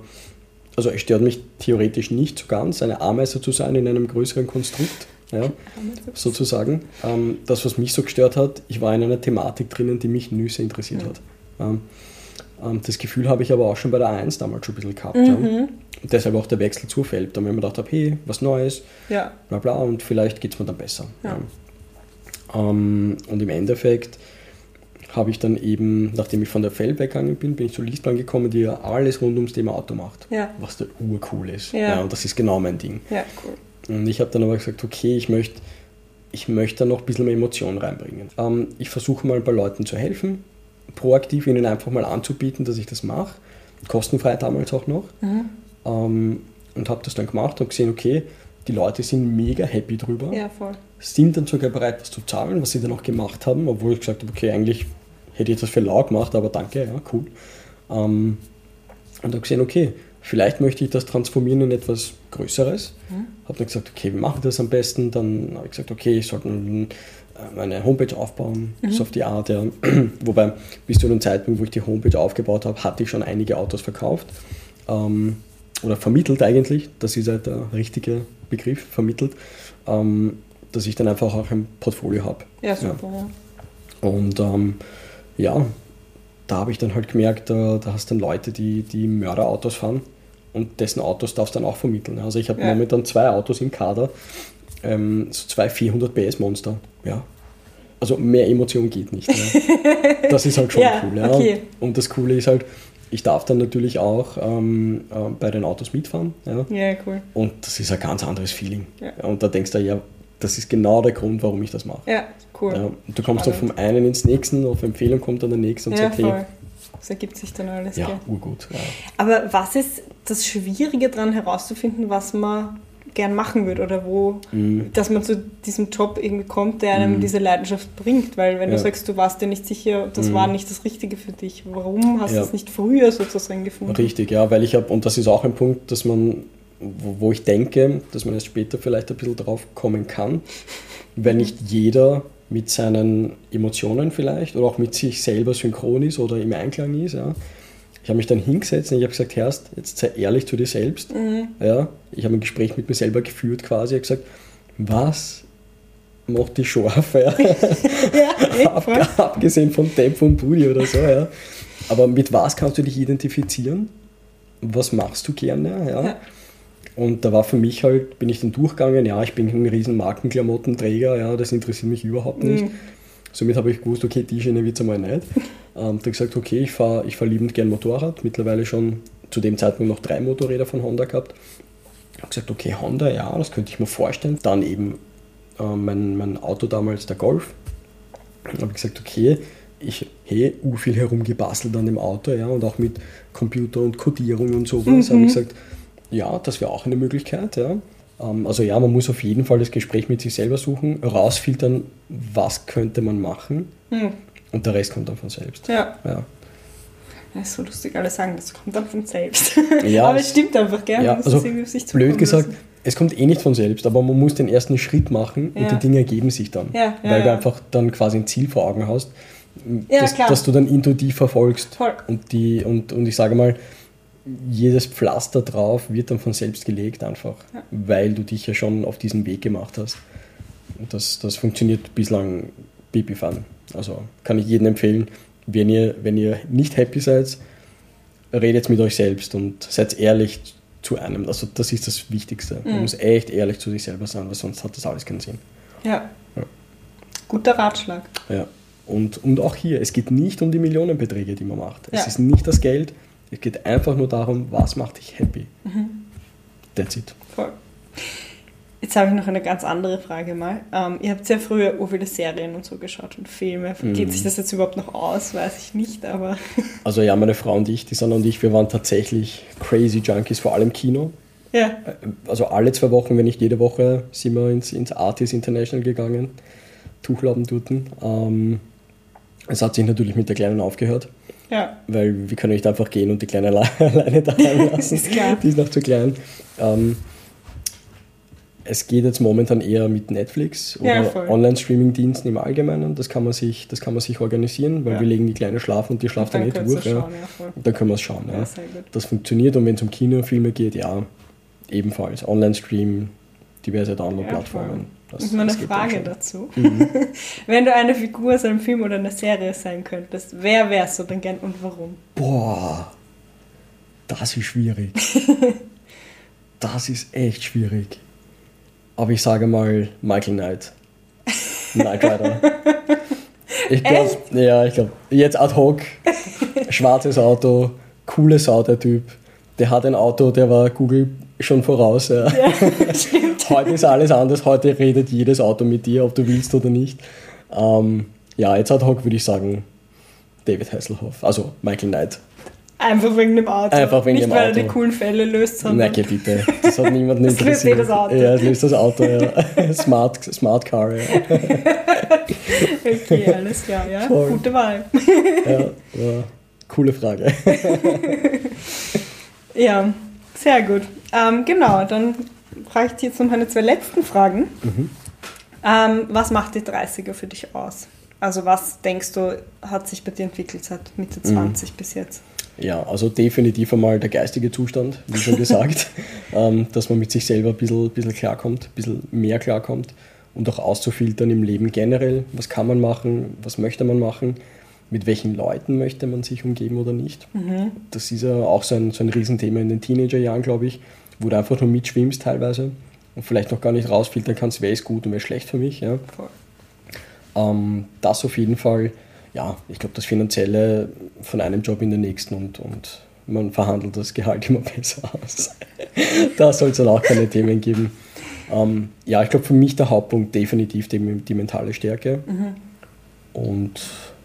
Speaker 1: also es stört mich theoretisch nicht so ganz, eine Ameise zu sein in einem größeren Konstrukt. Ja, sozusagen. Ähm, das, was mich so gestört hat, ich war in einer Thematik drinnen, die mich Nüsse interessiert hat. Ähm, das Gefühl habe ich aber auch schon bei der 1 damals schon ein bisschen gehabt. Ja. Und deshalb auch der Wechsel zu Feld, da mir gedacht habe, hey, was Neues,
Speaker 2: ja,
Speaker 1: bla bla, und vielleicht geht es mir dann besser.
Speaker 2: Ja.
Speaker 1: Ja. Ähm, und im Endeffekt habe ich dann eben, nachdem ich von der Feld weggegangen bin, bin ich zu Liestplan gekommen, die ja alles rund ums Thema Auto macht.
Speaker 2: Ja.
Speaker 1: Was da urcool ist.
Speaker 2: Ja.
Speaker 1: und das ist genau mein Ding.
Speaker 2: ja, cool.
Speaker 1: Und ich habe dann aber gesagt, okay, ich möchte ich möchte da noch ein bisschen mehr Emotion reinbringen. Ähm, ich versuche mal bei Leuten zu helfen, proaktiv ihnen einfach mal anzubieten, dass ich das mache. Kostenfrei damals auch noch.
Speaker 2: Mhm.
Speaker 1: Ähm, und habe das dann gemacht und gesehen, okay, die Leute sind mega happy drüber,
Speaker 2: Ja, voll.
Speaker 1: sind dann sogar bereit, was zu zahlen, was sie dann auch gemacht haben, obwohl ich gesagt habe, okay, eigentlich hätte ich das für lau gemacht, aber danke, ja, cool. Ähm, und habe gesehen, okay, vielleicht möchte ich das transformieren in etwas Größeres. Habe dann gesagt, okay, wie mache ich das am besten? Dann habe ich gesagt, okay, ich sollte meine Homepage aufbauen, so auf die Art. Ja. Wobei, bis zu dem Zeitpunkt, wo ich die Homepage aufgebaut habe, hatte ich schon einige Autos verkauft. Ähm, oder vermittelt eigentlich, das ist halt der richtige Begriff, vermittelt, ähm, dass ich dann einfach auch ein Portfolio habe.
Speaker 2: Ja, super, ja.
Speaker 1: Und ähm, ja, da habe ich dann halt gemerkt, da, da hast dann Leute, die, die Mörderautos fahren und dessen Autos darfst du dann auch vermitteln. Also ich habe
Speaker 2: Ja.
Speaker 1: momentan zwei Autos im Kader, ähm, so zwei 400 PS Monster. Ja. Also mehr Emotion geht nicht. Ja. Das ist halt schon
Speaker 2: Ja,
Speaker 1: cool. Ja.
Speaker 2: okay.
Speaker 1: Und das Coole ist halt, ich darf dann natürlich auch ähm, äh, bei den Autos mitfahren. Ja.
Speaker 2: Ja, cool.
Speaker 1: Und das ist ein ganz anderes Feeling.
Speaker 2: Ja.
Speaker 1: Und da denkst du, ja, das ist genau der Grund, warum ich das mache.
Speaker 2: Ja, cool.
Speaker 1: Ja, und du kommst doch vom einen ins nächsten, auf Empfehlung kommt dann der nächste und
Speaker 2: Ja,
Speaker 1: sagt, hey,
Speaker 2: voll. Das ergibt sich dann alles,
Speaker 1: ja,
Speaker 2: gell?
Speaker 1: urgut. Ja.
Speaker 2: Aber was ist das Schwierige daran herauszufinden, was man gern machen würde oder wo,
Speaker 1: Mhm.
Speaker 2: dass man zu diesem Job irgendwie kommt, der einem diese Leidenschaft bringt? Weil wenn
Speaker 1: Ja.
Speaker 2: du sagst, du warst dir nicht sicher, das
Speaker 1: Mhm.
Speaker 2: war nicht das Richtige für dich, warum hast
Speaker 1: Ja.
Speaker 2: du es nicht früher sozusagen gefunden?
Speaker 1: Richtig, ja, weil ich habe, und das ist auch ein Punkt, dass man, wo, wo ich denke, dass man erst später vielleicht ein bisschen drauf kommen kann, weil nicht jeder mit seinen Emotionen vielleicht oder auch mit sich selber synchron ist oder im Einklang ist. Ja. Ich habe mich dann hingesetzt und ich habe gesagt, Herrst, jetzt sei ehrlich zu dir selbst. Ja. Ich habe ein Gespräch mit mir selber geführt quasi, ich habe gesagt, was macht die scharf, ja.
Speaker 2: ja,
Speaker 1: Ab, abgesehen von Tempo und Booty oder so, ja. Aber mit was kannst du dich identifizieren? Was machst du gerne? Ja.
Speaker 2: Ja.
Speaker 1: Und da war für mich halt, bin ich dann durchgegangen, ja, ich bin ein riesen Markenklamottenträger, ja, das interessiert mich überhaupt nicht.
Speaker 2: Mhm.
Speaker 1: Somit habe ich gewusst, okay, die Schiene wird es einmal nicht. Ähm, da gesagt, okay, ich fahre ich fahr liebend gern Motorrad, mittlerweile schon zu dem Zeitpunkt noch drei Motorräder von Honda gehabt. Ich habe gesagt, okay, Honda, ja, das könnte ich mir vorstellen. Dann eben äh, mein, mein Auto damals, der Golf. Dann habe ich gesagt, okay, ich hey, u viel herumgebastelt an dem Auto, ja, und auch mit Computer und Codierung und sowas. Habe ich gesagt, ja, das wäre auch eine Möglichkeit, ja. Ähm, Also ja, man muss auf jeden Fall das Gespräch mit sich selber suchen, rausfiltern, was könnte man machen
Speaker 2: Hm.
Speaker 1: und der Rest kommt dann von selbst.
Speaker 2: Ja.
Speaker 1: Ja,
Speaker 2: Das ist so lustig, alle sagen, das kommt dann von selbst.
Speaker 1: Ja,
Speaker 2: aber
Speaker 1: es-
Speaker 2: stimmt einfach, gell?
Speaker 1: ja also blöd gesagt,
Speaker 2: lassen.
Speaker 1: es kommt eh nicht von selbst, aber man muss den ersten Schritt machen und
Speaker 2: Ja.
Speaker 1: die Dinge ergeben sich dann.
Speaker 2: Ja, ja,
Speaker 1: weil du einfach dann quasi ein Ziel vor Augen hast, das, das du dann intuitiv verfolgst.
Speaker 2: Voll.
Speaker 1: Und, die, und, und ich sage mal, jedes Pflaster drauf wird dann von selbst gelegt einfach,
Speaker 2: Ja.
Speaker 1: weil du dich ja schon auf diesen Weg gemacht hast. Und das, das funktioniert bislang pipi-fan. Also kann ich jedem empfehlen, wenn ihr, wenn ihr nicht happy seid, redet mit euch selbst und seid ehrlich zu einem. Also das ist das Wichtigste. Man
Speaker 2: Mhm.
Speaker 1: muss echt ehrlich zu sich selber sein, weil sonst hat das alles keinen Sinn.
Speaker 2: Ja.
Speaker 1: Ja.
Speaker 2: Guter Ratschlag.
Speaker 1: Ja. Und, und auch hier, es geht nicht um die Millionenbeträge, die man macht. Es
Speaker 2: Ja.
Speaker 1: ist nicht das Geld, es geht einfach nur darum, was macht dich happy.
Speaker 2: Mhm.
Speaker 1: That's it.
Speaker 2: Voll. Jetzt habe ich noch eine ganz andere Frage mal. Ähm, ihr habt sehr früher ur viele Serien und so geschaut und Filme. Geht sich das jetzt überhaupt noch aus? Weiß ich nicht, aber
Speaker 1: Also ja, meine Frau und ich, die Sanna und ich, wir waren tatsächlich crazy Junkies, vor allem Kino.
Speaker 2: ja.
Speaker 1: Also alle zwei Wochen, wenn nicht jede Woche, sind wir ins, ins Artis International gegangen. Tuchladen dort. Ähm, es hat sich natürlich mit der Kleinen aufgehört.
Speaker 2: Ja.
Speaker 1: weil wir können nicht einfach gehen und die Kleine alle- alleine daheim lassen.
Speaker 2: Ist klar.
Speaker 1: Die ist noch zu klein. Ähm, es geht jetzt momentan eher mit Netflix
Speaker 2: Ja,
Speaker 1: oder
Speaker 2: voll.
Speaker 1: Online-Streaming-Diensten im Allgemeinen. Das kann man sich, das kann man sich organisieren, weil
Speaker 2: Ja.
Speaker 1: wir legen die Kleine schlafen und die schlaft dann
Speaker 2: Dann
Speaker 1: nicht
Speaker 2: ihr
Speaker 1: durch. Ja.
Speaker 2: ja.
Speaker 1: Und dann können wir es schauen. Ja.
Speaker 2: Ja.
Speaker 1: Das funktioniert und wenn es um Kinofilme geht, ja, ebenfalls. Online-Stream, diverse Download-Plattformen. Das-
Speaker 2: Und meine
Speaker 1: das
Speaker 2: Frage dazu.
Speaker 1: Mhm.
Speaker 2: Wenn du eine Figur aus einem Film oder einer Serie sein könntest, wer wärst du denn gern und warum?
Speaker 1: Boah, das ist schwierig. das ist echt schwierig. Aber ich sage mal Michael Knight. Knight Rider. Ich glaube, ja, ich glaube, jetzt ad hoc, schwarzes Auto, coole Sau, der Typ. Der hat ein Auto, der war Google schon voraus. Ja.
Speaker 2: Stimmt.
Speaker 1: Heute ist alles anders, heute redet jedes Auto mit dir, ob du willst oder nicht. Ähm, ja, jetzt ad hoc würde ich sagen David Hasselhoff, also Michael Knight.
Speaker 2: Einfach wegen dem Auto.
Speaker 1: Einfach wegen
Speaker 2: nicht,
Speaker 1: dem
Speaker 2: weil er
Speaker 1: Auto.
Speaker 2: die coolen Fälle löst, sondern
Speaker 1: Nein, bitte. Das hat niemanden
Speaker 2: Das löst
Speaker 1: interessiert.
Speaker 2: eh das Auto.
Speaker 1: Ja, das löst das Auto, ja. Smart, Smart Car, ja.
Speaker 2: okay, alles klar, ja.
Speaker 1: Voll.
Speaker 2: Gute Wahl.
Speaker 1: ja, ja. Coole Frage.
Speaker 2: Ja, sehr gut. Ähm, genau, dann frage ich dich jetzt noch meine zwei letzten Fragen.
Speaker 1: Mhm.
Speaker 2: Ähm, was macht die 30er für dich aus? Also was denkst du, hat sich bei dir entwickelt seit Mitte
Speaker 1: Mhm.
Speaker 2: 20 bis jetzt?
Speaker 1: Ja, also definitiv einmal der geistige Zustand, wie schon gesagt, ähm, dass man mit sich selber ein bisschen, bisschen klarkommt, ein bisschen mehr klarkommt und auch auszufiltern im Leben generell, was kann man machen, was möchte man machen, mit welchen Leuten möchte man sich umgeben oder nicht. Das ist ja auch so ein, so ein Riesenthema in den Teenagerjahren, glaube ich, wo du einfach nur mitschwimmst teilweise und vielleicht noch gar nicht rausfiltern kannst, wer ist gut und wer ist schlecht für mich. Ja. Ähm, das auf jeden Fall, ja, ich glaube, das Finanzielle von einem Job in den nächsten und, und man verhandelt das Gehalt immer besser aus. da soll es dann auch keine Themen geben. Ähm, ja, ich glaube, für mich der Hauptpunkt definitiv die, die mentale Stärke. Und ja,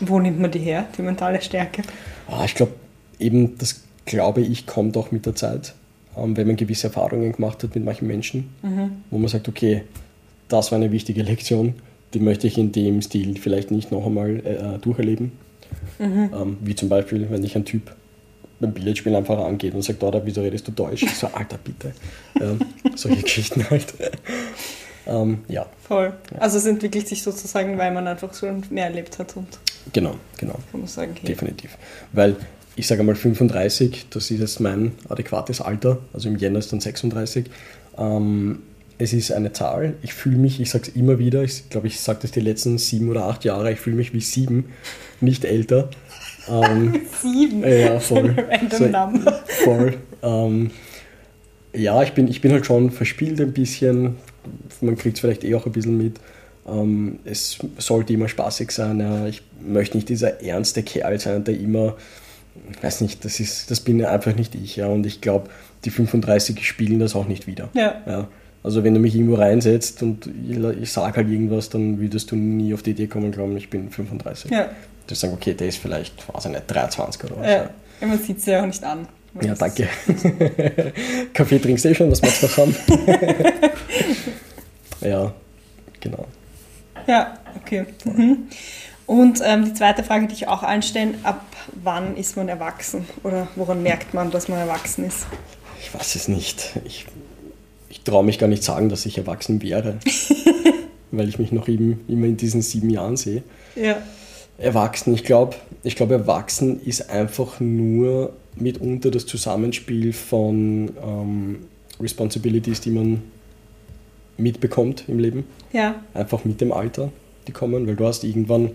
Speaker 2: Wo nimmt man die her, die mentale Stärke?
Speaker 1: ah, ich glaube, eben das glaube ich kommt auch mit der Zeit, ähm, wenn man gewisse Erfahrungen gemacht hat mit manchen Menschen, wo man sagt, okay, das war eine wichtige Lektion, die möchte ich in dem Stil vielleicht nicht noch einmal äh, durcherleben. Ähm, wie zum Beispiel, wenn dich ein Typ beim Billardspielen einfach angeht und sagt, oder wieso redest du Deutsch? Ich so, Alter, bitte. Ähm, solche Geschichten halt. ähm, ja,
Speaker 2: Voll. Also es entwickelt sich sozusagen, weil man einfach schon mehr erlebt hat und
Speaker 1: genau, genau.
Speaker 2: kann man sagen, hey,
Speaker 1: Definitiv. Weil ich sage mal 35, das ist jetzt mein adäquates Alter, also im Jänner ist dann 36. Ähm, es ist eine Zahl. Ich fühle mich, ich sage es immer wieder, ich glaube, ich sage das die letzten sieben oder acht Jahre, ich fühle mich wie sieben, nicht älter.
Speaker 2: Ähm, sieben?
Speaker 1: Ja, voll. So, number. Voll. Ähm, ja, ich bin, ich bin halt schon verspielt ein bisschen. Man kriegt es vielleicht eh auch ein bisschen mit. Ähm, es sollte immer spaßig sein. Ja. Ich möchte nicht dieser ernste Kerl sein, der immer, weiß nicht, das ist, das bin einfach nicht ich. Ja. Und ich glaube, die 35 spielen das auch nicht wieder.
Speaker 2: Ja.
Speaker 1: ja. Also wenn du mich irgendwo reinsetzt und ich sage halt irgendwas, dann würdest du nie auf die Idee kommen, glauben, ich bin 35.
Speaker 2: Ja.
Speaker 1: Du sagst, okay, der ist vielleicht, weiß ich nicht, 23 oder was.
Speaker 2: Ja, ja. man sieht es ja auch nicht an.
Speaker 1: Ja, danke. Kaffee trinkst du eh schon, was magst du noch haben? ja, genau.
Speaker 2: Ja, okay. Mhm. Und ähm, die zweite Frage, die ich auch einstellen, ab wann ist man erwachsen? Oder woran merkt man, dass man erwachsen ist?
Speaker 1: Ich weiß es nicht. Ich, ich traue mich gar nicht sagen, dass ich erwachsen wäre. weil ich mich noch eben, immer in diesen sieben Jahren sehe.
Speaker 2: Ja.
Speaker 1: Erwachsen, ich glaube, ich glaube, erwachsen ist einfach nur mitunter das Zusammenspiel von ähm, Responsibilities, die man mitbekommt im Leben.
Speaker 2: Ja.
Speaker 1: Einfach mit dem Alter, die kommen, weil du hast irgendwann,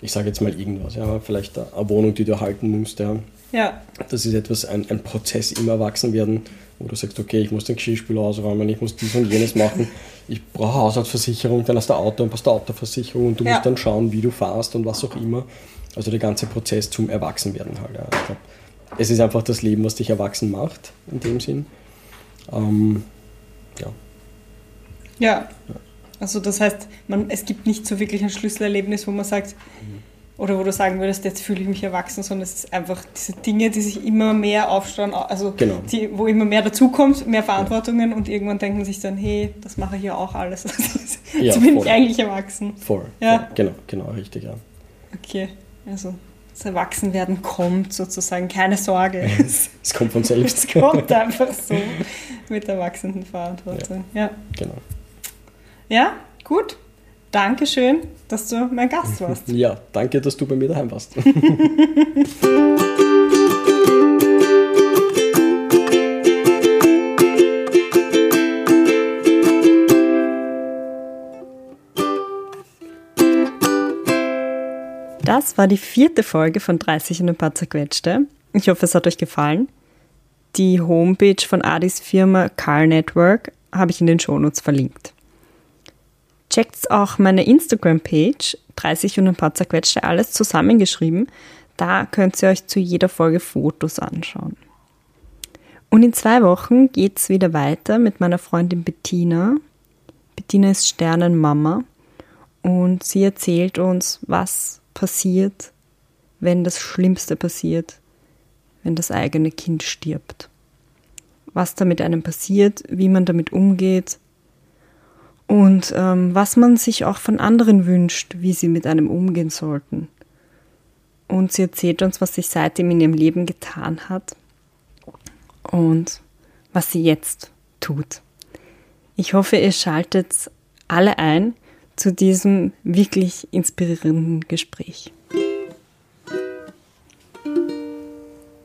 Speaker 1: ich sage jetzt mal irgendwas, ja, vielleicht eine Wohnung, die du erhalten musst, ja.
Speaker 2: Ja.
Speaker 1: Das ist etwas, ein, ein Prozess im Erwachsenwerden, wo du sagst, okay, ich muss den Geschirrspüler ausräumen, ich muss dies und jenes machen, ich brauche Haushaltsversicherung, dann hast du Auto und hast du Autoversicherung und du ja. musst dann schauen, wie du fahrst und was auch immer. Also der ganze Prozess zum Erwachsenwerden halt. Ja. Ich glaube, es ist einfach das Leben, was dich erwachsen macht, in dem Sinn. Ähm. Ja.
Speaker 2: Also das heißt, man, es gibt nicht so wirklich ein Schlüsselerlebnis, wo man sagt, mhm. oder wo du sagen würdest, jetzt fühle ich mich erwachsen, sondern es ist einfach diese Dinge, die sich immer mehr aufstauen, also
Speaker 1: genau.
Speaker 2: die, wo immer mehr dazukommt, mehr Verantwortungen ja. und irgendwann denken sich dann, hey, das mache ich ja auch alles.
Speaker 1: ja,
Speaker 2: Jetzt bin voll. ich eigentlich erwachsen.
Speaker 1: Voll, ja. Voll. Genau, genau, richtig, ja.
Speaker 2: Okay, also das Erwachsenwerden kommt sozusagen, keine Sorge.
Speaker 1: Es kommt von selbst.
Speaker 2: es kommt einfach so mit Erwachsenenverantwortung. Ja. ja.
Speaker 1: Genau.
Speaker 2: Ja, gut. Dankeschön, dass du mein Gast warst.
Speaker 1: Ja, danke, dass du bei mir daheim warst.
Speaker 2: Das war die vierte Folge von 30 und ein paar zerquetschte. Ich hoffe, es hat euch gefallen. Die Homepage von Adis Firma Car Network habe ich in den Shownotes verlinkt. Checkt auch meine Instagram-Page 30 und ein paar zerquetschte, alles zusammengeschrieben. Da könnt ihr euch zu jeder Folge Fotos anschauen. Und in zwei Wochen geht es wieder weiter mit meiner Freundin Bettina. Bettina ist Sternenmama und sie erzählt uns, was passiert, wenn das Schlimmste passiert, wenn das eigene Kind stirbt. Was da mit einem passiert, wie man damit umgeht und ähm, was man sich auch von anderen wünscht, wie sie mit einem umgehen sollten. Und sie erzählt uns, was sich seitdem in ihrem Leben getan hat und was sie jetzt tut. Ich hoffe, ihr schaltet alle ein zu diesem wirklich inspirierenden Gespräch.